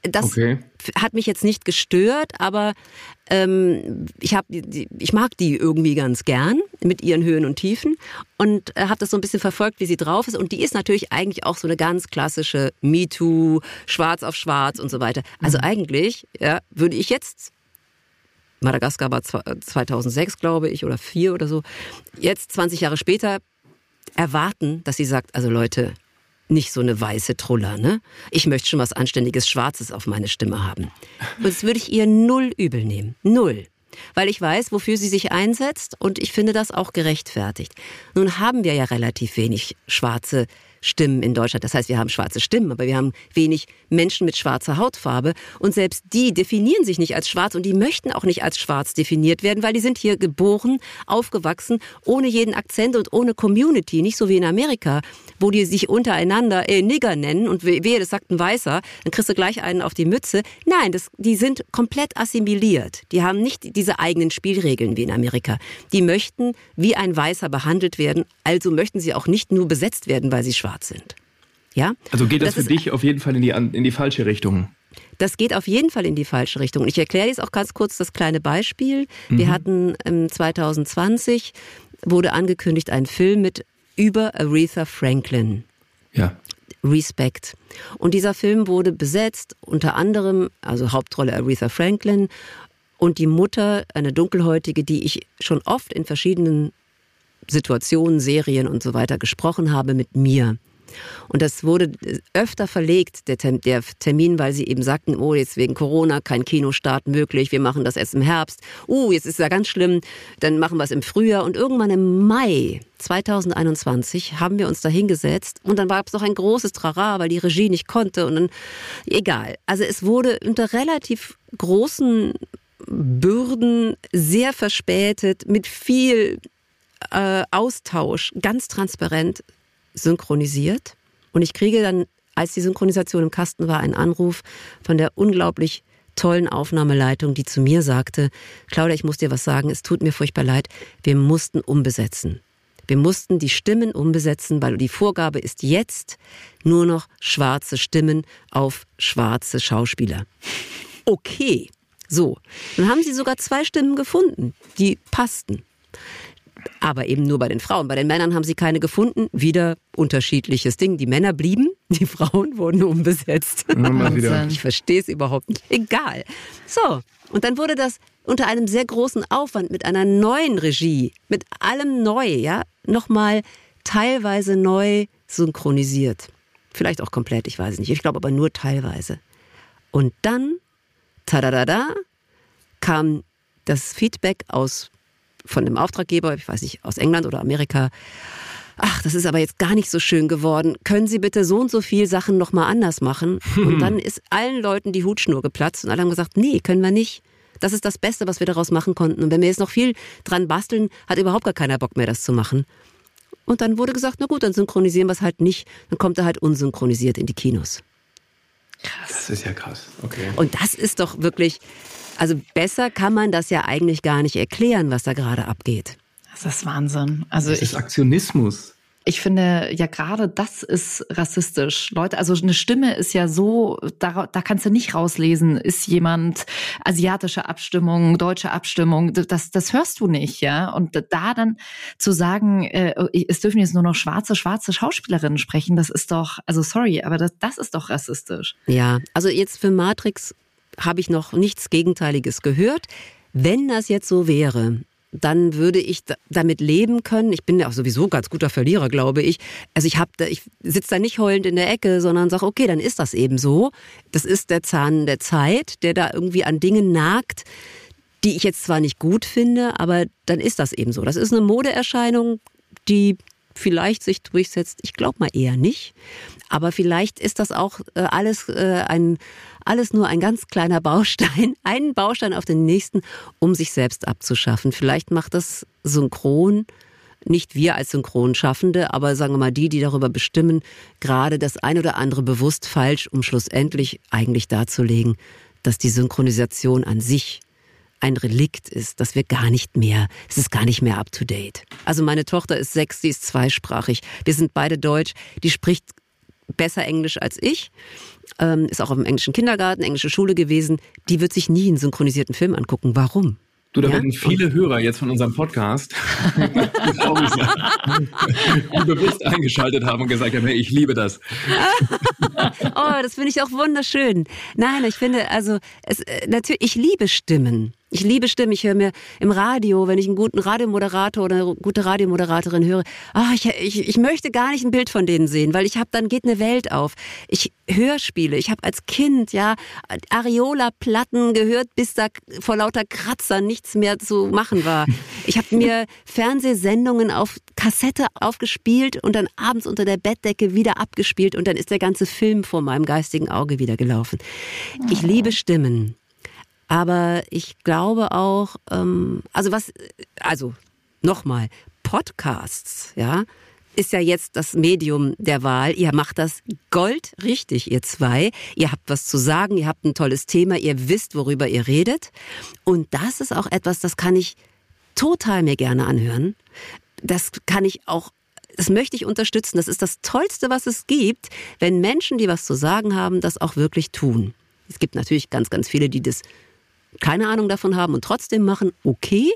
das okay. hat mich jetzt nicht gestört, aber ähm, ich, hab, ich mag die irgendwie ganz gern mit ihren Höhen und Tiefen und äh, habe das so ein bisschen verfolgt, wie sie drauf ist. Und die ist natürlich eigentlich auch so eine ganz klassische MeToo, Schwarz auf Schwarz und so weiter. Also mhm. eigentlich ja, würde ich jetzt Madagaskar war 2006, glaube ich, oder vier oder so. Jetzt 20 Jahre später erwarten, dass sie sagt, also Leute, nicht so eine weiße Truller, ne? Ich möchte schon was Anständiges Schwarzes auf meine Stimme haben. Und das würde ich ihr null übel nehmen. Null. Weil ich weiß, wofür sie sich einsetzt und ich finde das auch gerechtfertigt. Nun haben wir ja relativ wenig schwarze Stimmen in Deutschland. Das heißt, wir haben schwarze Stimmen, aber wir haben wenig Menschen mit schwarzer Hautfarbe. Und selbst die definieren sich nicht als schwarz und die möchten auch nicht als schwarz definiert werden, weil die sind hier geboren, aufgewachsen, ohne jeden Akzent und ohne Community. Nicht so wie in Amerika, wo die sich untereinander äh, Nigger nennen und wehe, das sagt ein Weißer, dann kriegst du gleich einen auf die Mütze. Nein, das, die sind komplett assimiliert. Die haben nicht diese eigenen Spielregeln wie in Amerika. Die möchten wie ein Weißer behandelt werden, also möchten sie auch nicht nur besetzt werden, weil sie schwarz schwarz sind. Ja? Also geht das, das für dich auf jeden Fall in die, in die falsche Richtung. Das geht auf jeden Fall in die falsche Richtung. Ich erkläre jetzt auch ganz kurz das kleine Beispiel. Mhm. Wir hatten im 2020 wurde angekündigt ein Film mit über Aretha Franklin. Ja. Respect. Und dieser Film wurde besetzt, unter anderem, also Hauptrolle Aretha Franklin und die Mutter, eine dunkelhäutige, die ich schon oft in verschiedenen Situationen, Serien und so weiter gesprochen habe mit mir. Und das wurde öfter verlegt, der, Termin, weil sie eben sagten, oh, jetzt wegen Corona kein Kinostart möglich, wir machen das erst im Herbst. Uh, jetzt ist es ja ganz schlimm, dann machen wir es im Frühjahr. Und irgendwann im Mai 2021 haben wir uns da hingesetzt und dann gab es noch ein großes Trara, weil die Regie nicht konnte und dann, egal. Also es wurde unter relativ großen Bürden sehr verspätet, mit viel äh, Austausch ganz transparent synchronisiert. Und ich kriege dann, als die Synchronisation im Kasten war, einen Anruf von der unglaublich tollen Aufnahmeleitung, die zu mir sagte, Claudia, ich muss dir was sagen, es tut mir furchtbar leid, wir mussten umbesetzen. Wir mussten die Stimmen umbesetzen, weil die Vorgabe ist jetzt nur noch schwarze Stimmen auf schwarze Schauspieler. Okay, so. Dann haben sie sogar zwei Stimmen gefunden, die passten. Aber eben nur bei den Frauen. Bei den Männern haben sie keine gefunden. Wieder unterschiedliches Ding. Die Männer blieben, die Frauen wurden umbesetzt. Ich verstehe es überhaupt nicht. Egal. So, und dann wurde das unter einem sehr großen Aufwand mit einer neuen Regie, mit allem neu, ja, nochmal teilweise neu synchronisiert. Vielleicht auch komplett, ich weiß nicht. Ich glaube aber nur teilweise. Und dann, tadadada, kam das Feedback aus von dem Auftraggeber, ich weiß nicht, aus England oder Amerika. Ach, das ist aber jetzt gar nicht so schön geworden. Können Sie bitte so und so viel Sachen nochmal anders machen? Und dann ist allen Leuten die Hutschnur geplatzt und alle haben gesagt, nee, können wir nicht. Das ist das Beste, was wir daraus machen konnten. Und wenn wir jetzt noch viel dran basteln, hat überhaupt gar keiner Bock mehr, das zu machen. Und dann wurde gesagt, na gut, dann synchronisieren wir es halt nicht. Dann kommt er halt unsynchronisiert in die Kinos. Krass. Das ist ja krass. Okay. Und das ist doch wirklich, also besser kann man das ja eigentlich gar nicht erklären, was da gerade abgeht. Das ist Wahnsinn. Also das ist Aktionismus. Ich finde, ja, gerade das ist rassistisch. Leute, also eine Stimme ist ja so, da, da kannst du nicht rauslesen, ist jemand asiatische Abstimmung, deutsche Abstimmung, das, das hörst du nicht, ja. Und da dann zu sagen, äh, es dürfen jetzt nur noch schwarze, schwarze Schauspielerinnen sprechen, das ist doch, also sorry, aber das, das ist doch rassistisch. Ja, also jetzt für Matrix habe ich noch nichts Gegenteiliges gehört. Wenn das jetzt so wäre, dann würde ich damit leben können. Ich bin ja auch sowieso ganz guter Verlierer, glaube ich. Also ich habe, ich sitze da nicht heulend in der Ecke, sondern sage, okay, dann ist das eben so. Das ist der Zahn der Zeit, der da irgendwie an Dingen nagt, die ich jetzt zwar nicht gut finde, aber dann ist das eben so. Das ist eine Modeerscheinung, die vielleicht sich durchsetzt. Ich glaube mal eher nicht. Aber vielleicht ist das auch äh, alles äh, ein alles nur ein ganz kleiner Baustein, einen Baustein auf den nächsten, um sich selbst abzuschaffen. Vielleicht macht das synchron nicht wir als Synchronschaffende, aber sagen wir mal die, die darüber bestimmen, gerade das ein oder andere bewusst falsch, um schlussendlich eigentlich darzulegen, dass die Synchronisation an sich ein Relikt ist, dass wir gar nicht mehr, es ist gar nicht mehr up to date. Also meine Tochter ist sechs, sie ist zweisprachig. Wir sind beide deutsch. Die spricht besser Englisch als ich, ähm, ist auch im englischen Kindergarten, englische Schule gewesen. Die wird sich nie einen synchronisierten Film angucken. Warum? Du, da ja? werden viele Hörer jetzt von unserem Podcast die bewusst eingeschaltet haben und gesagt haben, hey, ich liebe das. oh, das finde ich auch wunderschön. Nein, ich finde, also es, äh, natürlich, ich liebe Stimmen. Ich liebe Stimmen. Ich höre mir im Radio, wenn ich einen guten Radiomoderator oder eine gute Radiomoderatorin höre, ach, ich, ich, ich möchte gar nicht ein Bild von denen sehen, weil ich habe, dann geht eine Welt auf. Ich Hörspiele. Ich habe als Kind ja Areola-Platten gehört, bis da vor lauter Kratzern nichts mehr zu machen war. Ich habe mir Fernsehsendungen auf Kassette aufgespielt und dann abends unter der Bettdecke wieder abgespielt und dann ist der ganze Film vor meinem geistigen Auge wieder gelaufen. Ich liebe Stimmen. Aber ich glaube auch, ähm, also was, also nochmal, Podcasts, ja, ist ja jetzt das Medium der Wahl. Ihr macht das goldrichtig, ihr zwei. Ihr habt was zu sagen, ihr habt ein tolles Thema, ihr wisst, worüber ihr redet. Und das ist auch etwas, das kann ich total mir gerne anhören. Das kann ich auch das möchte ich unterstützen. Das ist das Tollste, was es gibt, wenn Menschen, die was zu sagen haben, das auch wirklich tun. Es gibt natürlich ganz, ganz viele, die das keine Ahnung davon haben und trotzdem machen, okay.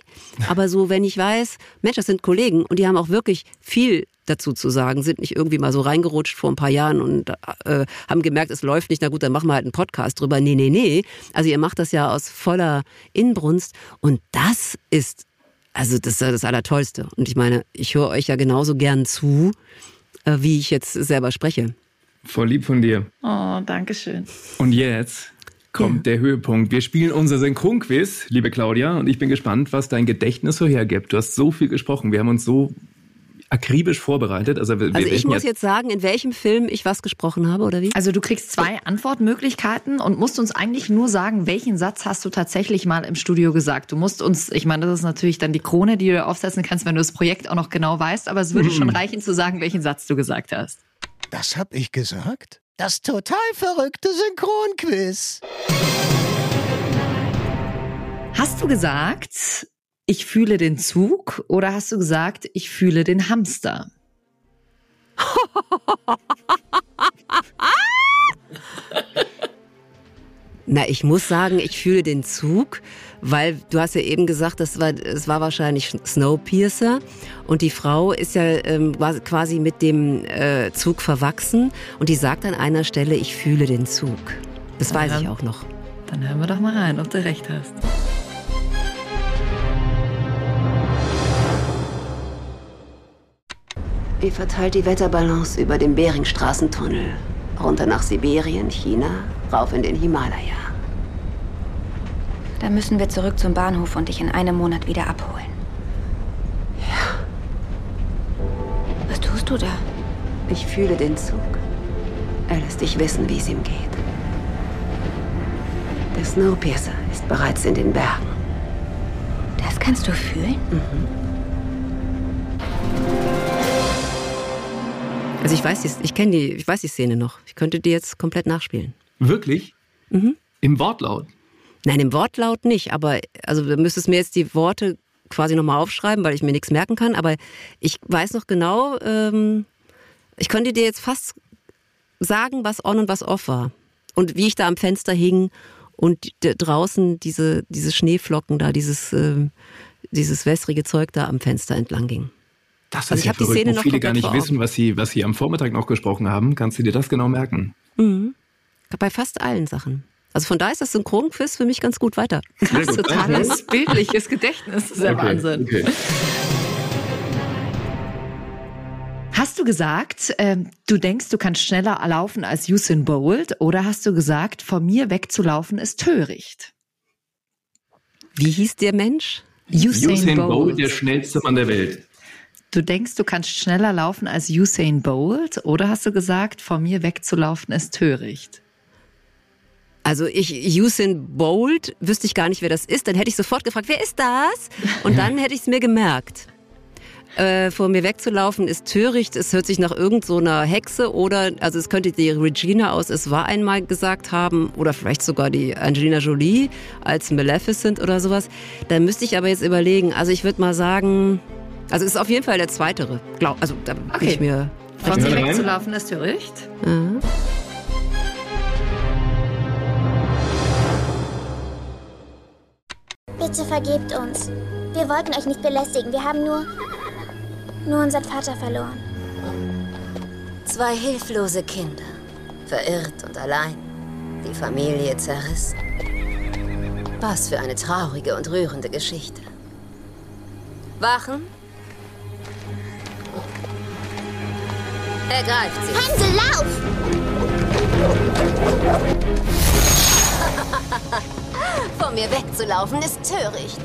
Aber so, wenn ich weiß, Mensch, das sind Kollegen und die haben auch wirklich viel dazu zu sagen, sind nicht irgendwie mal so reingerutscht vor ein paar Jahren und äh, haben gemerkt, es läuft nicht, na gut, dann machen wir halt einen Podcast drüber. Nee, nee, nee. Also ihr macht das ja aus voller Inbrunst und das ist, also das ist das Allertollste. Und ich meine, ich höre euch ja genauso gern zu, äh, wie ich jetzt selber spreche. Voll lieb von dir. Oh, danke schön. Und jetzt kommt ja. der Höhepunkt. Wir spielen unser Synchronquiz, liebe Claudia, und ich bin gespannt, was dein Gedächtnis so hergibt. Du hast so viel gesprochen. Wir haben uns so akribisch vorbereitet. Also, wir, also ich muss jetzt sagen, in welchem Film ich was gesprochen habe, oder wie? Also du kriegst zwei Antwortmöglichkeiten und musst uns eigentlich nur sagen, welchen Satz hast du tatsächlich mal im Studio gesagt. Du musst uns, ich meine, das ist natürlich dann die Krone, die du aufsetzen kannst, wenn du das Projekt auch noch genau weißt, aber es würde mhm. schon reichen zu sagen, welchen Satz du gesagt hast. Das hab ich gesagt? Das total verrückte Synchronquiz. Hast du gesagt, ich fühle den Zug oder hast du gesagt, ich fühle den Hamster? Na, ich muss sagen, ich fühle den Zug, weil du hast ja eben gesagt, das war, es war wahrscheinlich Snowpiercer und die Frau ist ja ähm, quasi mit dem äh, Zug verwachsen und die sagt an einer Stelle, ich fühle den Zug. Das weiß ich auch noch. Dann hören wir doch mal rein, ob du recht hast. Ihr verteilt die Wetterbalance über den Beringstraßentunnel, runter nach Sibirien, China, rauf in den Himalaya. Dann müssen wir zurück zum Bahnhof und dich in einem Monat wieder abholen. Ja. Was tust du da? Ich fühle den Zug. Er lässt dich wissen, wie es ihm geht. Der Snowpiercer ist bereits in den Bergen. Das kannst du fühlen? Mhm. Also ich weiß, die, ich kenne die, ich weiß die Szene noch. Ich könnte die jetzt komplett nachspielen. Wirklich? Mhm. Im Wortlaut? Nein, im Wortlaut nicht, aber also du müsstest mir jetzt die Worte quasi nochmal aufschreiben, weil ich mir nichts merken kann. Aber ich weiß noch genau, ähm, ich könnte dir jetzt fast sagen, was on und was off war. Und wie ich da am Fenster hing und draußen diese, diese Schneeflocken da, dieses, äh, dieses wässrige Zeug da am Fenster entlang ging. Das ist also ich ja habe die verrückt, Szene wo viele gar nicht wissen, was sie, was sie am Vormittag noch gesprochen haben. Kannst du dir das genau merken? Mhm. Bei fast allen Sachen. Also von da ist das Synchronquiz für mich ganz gut weiter. Krass, totales bildliches Gedächtnis. Das ist ja Okay, Wahnsinn. okay. Hast du gesagt, äh, du denkst, du kannst schneller laufen als Usain Bolt oder hast du gesagt, vor mir wegzulaufen ist töricht? Wie hieß der Mensch? Usain, Usain Bolt. Bolt, der schnellste Mann der Welt. Du denkst, du kannst schneller laufen als Usain Bolt oder hast du gesagt, vor mir wegzulaufen ist töricht? Also ich, Usain Bolt, wüsste ich gar nicht, wer das ist. Dann hätte ich sofort gefragt, wer ist das? Und dann hätte ich es mir gemerkt. Äh, vor mir wegzulaufen ist töricht. Es hört sich nach irgend so einer Hexe oder, also es könnte die Regina aus Es war einmal gesagt haben oder vielleicht sogar die Angelina Jolie als Maleficent oder sowas. Da müsste ich aber jetzt überlegen. Also ich würde mal sagen, also es ist auf jeden Fall der Zweitere. Glaub, also da bin Okay. ich mir Vor mir wegzulaufen ist töricht? Ja. Bitte vergebt uns. Wir wollten euch nicht belästigen. Wir haben nur. nur unseren Vater verloren. Zwei hilflose Kinder. Verirrt und allein. Die Familie zerrissen. Was für eine traurige und rührende Geschichte. Wachen? Ergreift sie. Hansel, lauf! Von mir wegzulaufen ist töricht.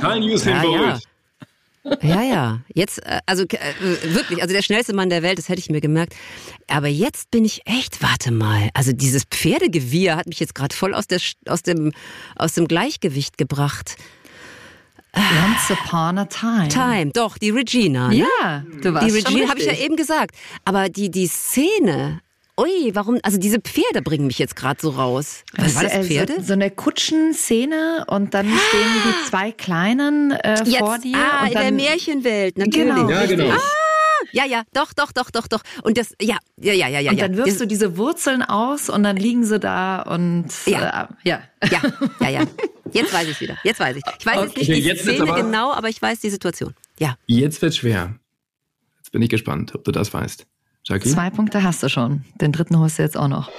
Kein Usain Ja, ja. Ja, ja. Jetzt, äh, also äh, wirklich, also der schnellste Mann der Welt, das hätte ich mir gemerkt. Aber jetzt bin ich echt, warte mal, also dieses Pferdegewirr hat mich jetzt gerade voll aus, der, aus, dem, aus dem Gleichgewicht gebracht. Once upon a time. Time, doch, die Regina. Ne? Ja, du warst Die schon Regina habe ich ja eben gesagt. Aber die, die Szene, ui, warum, also diese Pferde bringen mich jetzt gerade so raus. Was war das, äh, Pferde? So, so eine Kutschenszene und dann stehen die zwei Kleinen äh, Jetzt, vor dir. ah, und in der dann, Märchenwelt, natürlich. Genau, Ja, genau. Ah, ja, ja, doch, doch, doch, doch, doch. Und das, ja, ja, ja, ja, ja. und dann wirfst Das- du diese Wurzeln aus und dann liegen sie da und Ja. Äh, ja. Ja, ja, ja. Jetzt weiß ich wieder. Jetzt weiß ich. Ich weiß jetzt nicht Okay, die jetzt Szene aber- genau, aber ich weiß die Situation. Ja. Jetzt wird's schwer. Jetzt bin ich gespannt, ob du das weißt. Jackie? Zwei Punkte hast du schon. Den dritten holst du jetzt auch noch.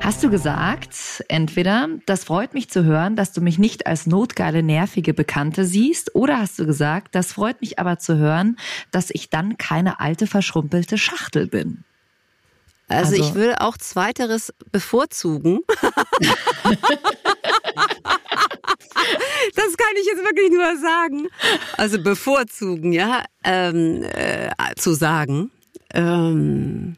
Hast du gesagt, entweder, das freut mich zu hören, dass du mich nicht als notgeile, nervige Bekannte siehst, oder hast du gesagt, das freut mich aber zu hören, dass ich dann keine alte, verschrumpelte Schachtel bin? Also, Also- ich würde auch Zweiteres bevorzugen. kann ich jetzt wirklich nur sagen. Also bevorzugen, ja, ähm, äh, zu sagen, ähm,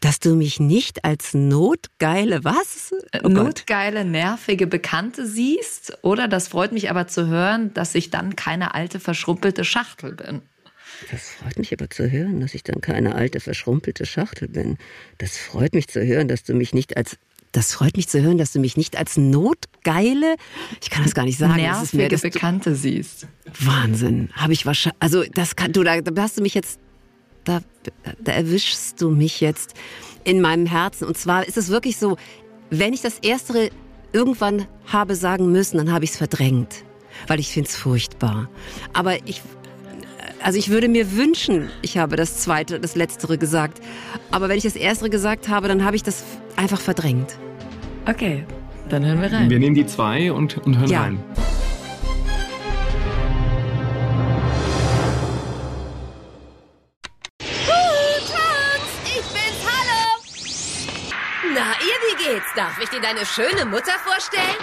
dass du mich nicht als notgeile was? Oh notgeile, nervige Bekannte siehst, oder das freut mich aber zu hören, dass ich dann keine alte, verschrumpelte Schachtel bin. Das freut mich aber zu hören, dass ich dann keine alte, verschrumpelte Schachtel bin. Das freut mich zu hören, dass du mich nicht als das freut mich zu hören, dass du mich nicht als notgeile, ich kann das gar nicht sagen, nervige mehr, Bekannte siehst. Wahnsinn, habe ich wahrscheinlich, also das kann du, da, da hast du mich jetzt, da, da erwischst du mich jetzt in meinem Herzen. Und zwar ist es wirklich so, wenn ich das Erstere irgendwann habe sagen müssen, dann habe ich es verdrängt, weil ich finde es furchtbar. Aber ich, also ich würde mir wünschen, ich habe das Zweite, das Letztere gesagt. Aber wenn ich das Erstere gesagt habe, dann habe ich das einfach verdrängt. Okay, dann hören wir rein. Wir nehmen die zwei und, und hören Ja. rein. Tanz, ich bin's, hallo! Na, ihr, wie geht's? Darf ich dir deine schöne Mutter vorstellen?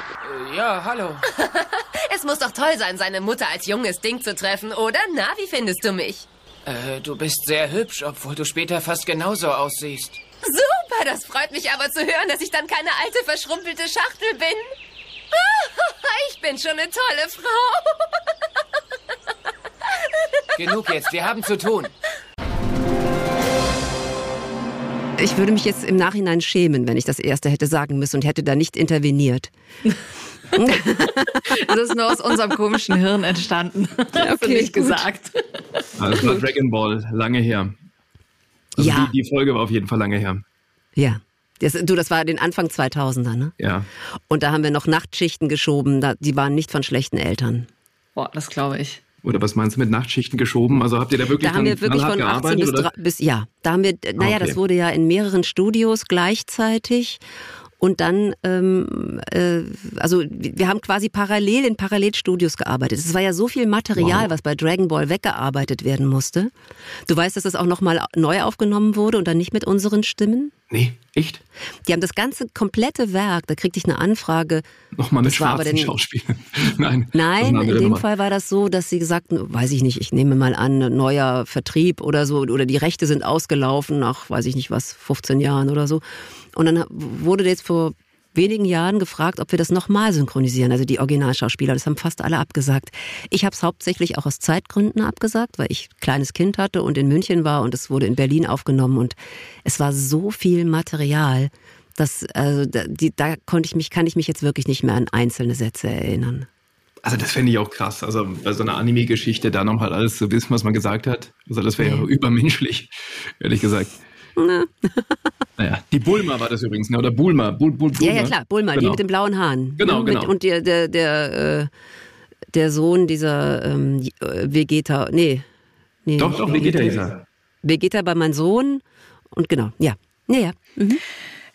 Ja, hallo. es muss doch toll sein, seine Mutter als junges Ding zu treffen, oder? Na, wie findest du mich? Äh, du bist sehr hübsch, obwohl du später fast genauso aussiehst. Super, das freut mich aber zu hören, dass ich dann keine alte, verschrumpelte Schachtel bin. Ich bin schon eine tolle Frau. Genug jetzt, wir haben zu tun. Ich würde mich jetzt im Nachhinein schämen, wenn ich das Erste hätte sagen müssen und hätte da nicht interveniert. Das ist nur aus unserem komischen Hirn entstanden. Okay, Für mich gut. gesagt. Ah, Das war Dragon Ball, lange her. Also Ja. Die, die Folge war auf jeden Fall lange her. Ja. Das, du, das war den Anfang 2000er, ne? Ja. Und da haben wir noch Nachtschichten geschoben, da, die waren nicht von schlechten Eltern. Boah, das glaube ich. Oder was meinst du mit Nachtschichten geschoben? Also habt ihr da wirklich Da haben dann wir wirklich von 18 gearbeitet? bis, oder? drei- bis, ja, da haben wir, naja, Okay. das wurde ja in mehreren Studios gleichzeitig. Und dann, ähm, äh, also wir haben quasi parallel in Parallelstudios gearbeitet. Es war ja so viel Material, Wow. was bei Dragon Ball weggearbeitet werden musste. Du weißt, dass das auch nochmal neu aufgenommen wurde und dann nicht mit unseren Stimmen? Nee, echt? Die haben das ganze komplette Werk, da kriegte ich eine Anfrage. Nochmal mit Das war aber schwarzen den- Schauspielern. Nein. Nein, in dem Nummer. Fall war das so, dass sie sagten, weiß ich nicht, ich nehme mal an, neuer Vertrieb oder so, oder die Rechte sind ausgelaufen nach, weiß ich nicht was, 15 Jahren oder so. Und dann wurde jetzt vor wenigen Jahren gefragt, ob wir das nochmal synchronisieren, also die Originalschauspieler. Das haben fast alle abgesagt. Ich habe es hauptsächlich auch aus Zeitgründen abgesagt, weil ich kleines Kind hatte und in München war und es wurde in Berlin aufgenommen und es war so viel Material, dass also da, die, da konnte ich mich, kann ich mich jetzt wirklich nicht mehr an einzelne Sätze erinnern. Also das fände ich auch krass. Also bei so einer Anime-Geschichte da nochmal alles zu wissen, was man gesagt hat. Also das wäre ja übermenschlich, ehrlich gesagt. Na. Naja, die Bulma war das übrigens, ne? oder Bulma. Bul, Bul, Bulma. Ja, ja, klar, Bulma, die Genau. mit den blauen Haaren. Genau, ne? Mit, genau. Und der, der, der, äh, der Sohn dieser ähm, äh, Vegeta, nee. nee Doch, doch, Vegeta hieß er. Vegeta war mein Sohn und genau, ja. Ja, ja. Mhm.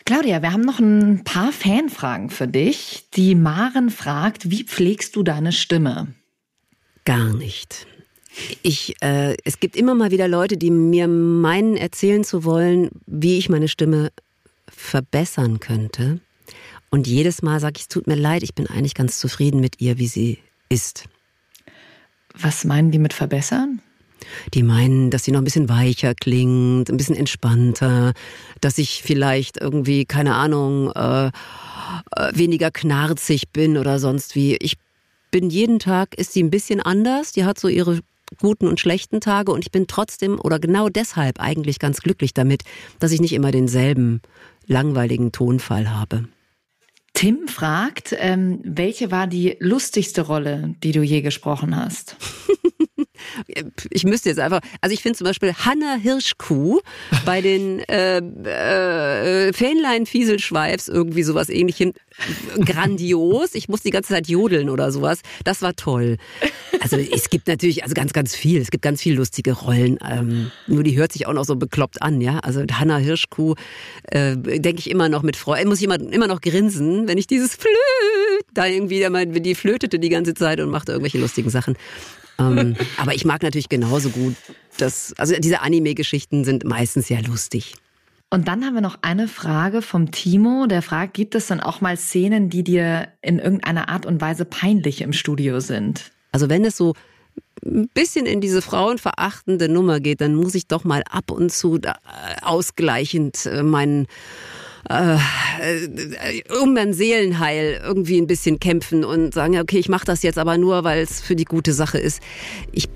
Claudia, wir haben noch ein paar Fanfragen für dich. Die Maren fragt, wie pflegst du deine Stimme? Gar nicht. Ich, äh, es gibt immer mal wieder Leute, die mir meinen, erzählen zu wollen, wie ich meine Stimme verbessern könnte. Und jedes Mal sage ich, es tut mir leid, ich bin eigentlich ganz zufrieden mit ihr, wie sie ist. Was meinen die mit verbessern? Die meinen, dass sie noch ein bisschen weicher klingt, ein bisschen entspannter, dass ich vielleicht irgendwie, keine Ahnung, äh, äh, weniger knarzig bin oder sonst wie. Ich bin jeden Tag, ist sie ein bisschen anders. Die hat so ihre guten und schlechten Tage und ich bin trotzdem oder genau deshalb eigentlich ganz glücklich damit, dass ich nicht immer denselben langweiligen Tonfall habe. Tim fragt, ähm, welche war die lustigste Rolle, die du je gesprochen hast? ich müsste jetzt einfach, also ich finde zum Beispiel Hanna Hirschkuh bei den äh, äh, Fähnlein Fieselschweifs irgendwie sowas ähnlichem grandios. Ich muss die ganze Zeit jodeln oder sowas. Das war toll. Also es gibt natürlich also ganz, ganz viel. Es gibt ganz viel lustige Rollen. Ähm, nur die hört sich auch noch so bekloppt an, ja. Also Hanna Hirschkuh äh, denke ich immer noch mit Freude. Muss ich immer, immer noch grinsen, wenn ich dieses Flöt da irgendwie die flötete die ganze Zeit und machte irgendwelche lustigen Sachen. Ähm, aber ich mag natürlich genauso gut, dass, also diese Anime-Geschichten sind meistens ja lustig. Und dann haben wir noch eine Frage vom Timo, der fragt, gibt es dann auch mal Szenen, die dir in irgendeiner Art und Weise peinlich im Studio sind? Also wenn es so ein bisschen in diese frauenverachtende Nummer geht, dann muss ich doch mal ab und zu äh, ausgleichend äh, meinen äh, um mein Seelenheil irgendwie ein bisschen kämpfen und sagen, ja, okay, ich mache das jetzt aber nur, weil es für die gute Sache ist. Ich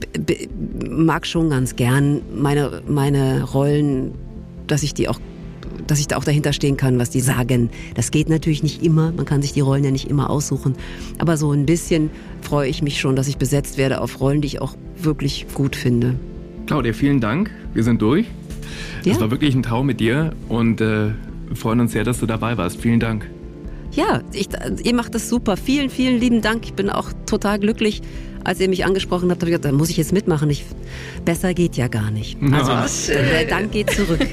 mag schon ganz gern meine, meine Rollen, dass ich die auch dass ich da auch dahinter stehen kann, was die sagen. Das geht natürlich nicht immer, man kann sich die Rollen ja nicht immer aussuchen. Aber so ein bisschen freue ich mich schon, dass ich besetzt werde auf Rollen, die ich auch wirklich gut finde. Claudia, vielen Dank. Wir sind durch. Es ja. war wirklich ein Traum mit dir und äh, wir freuen uns sehr, dass du dabei warst. Vielen Dank. Ja, ich, ihr macht das super. Vielen, vielen lieben Dank. Ich bin auch total glücklich. Als ihr mich angesprochen habt, habe ich gedacht, da muss ich jetzt mitmachen. Ich, besser geht ja gar nicht. Also, der Dank geht zurück.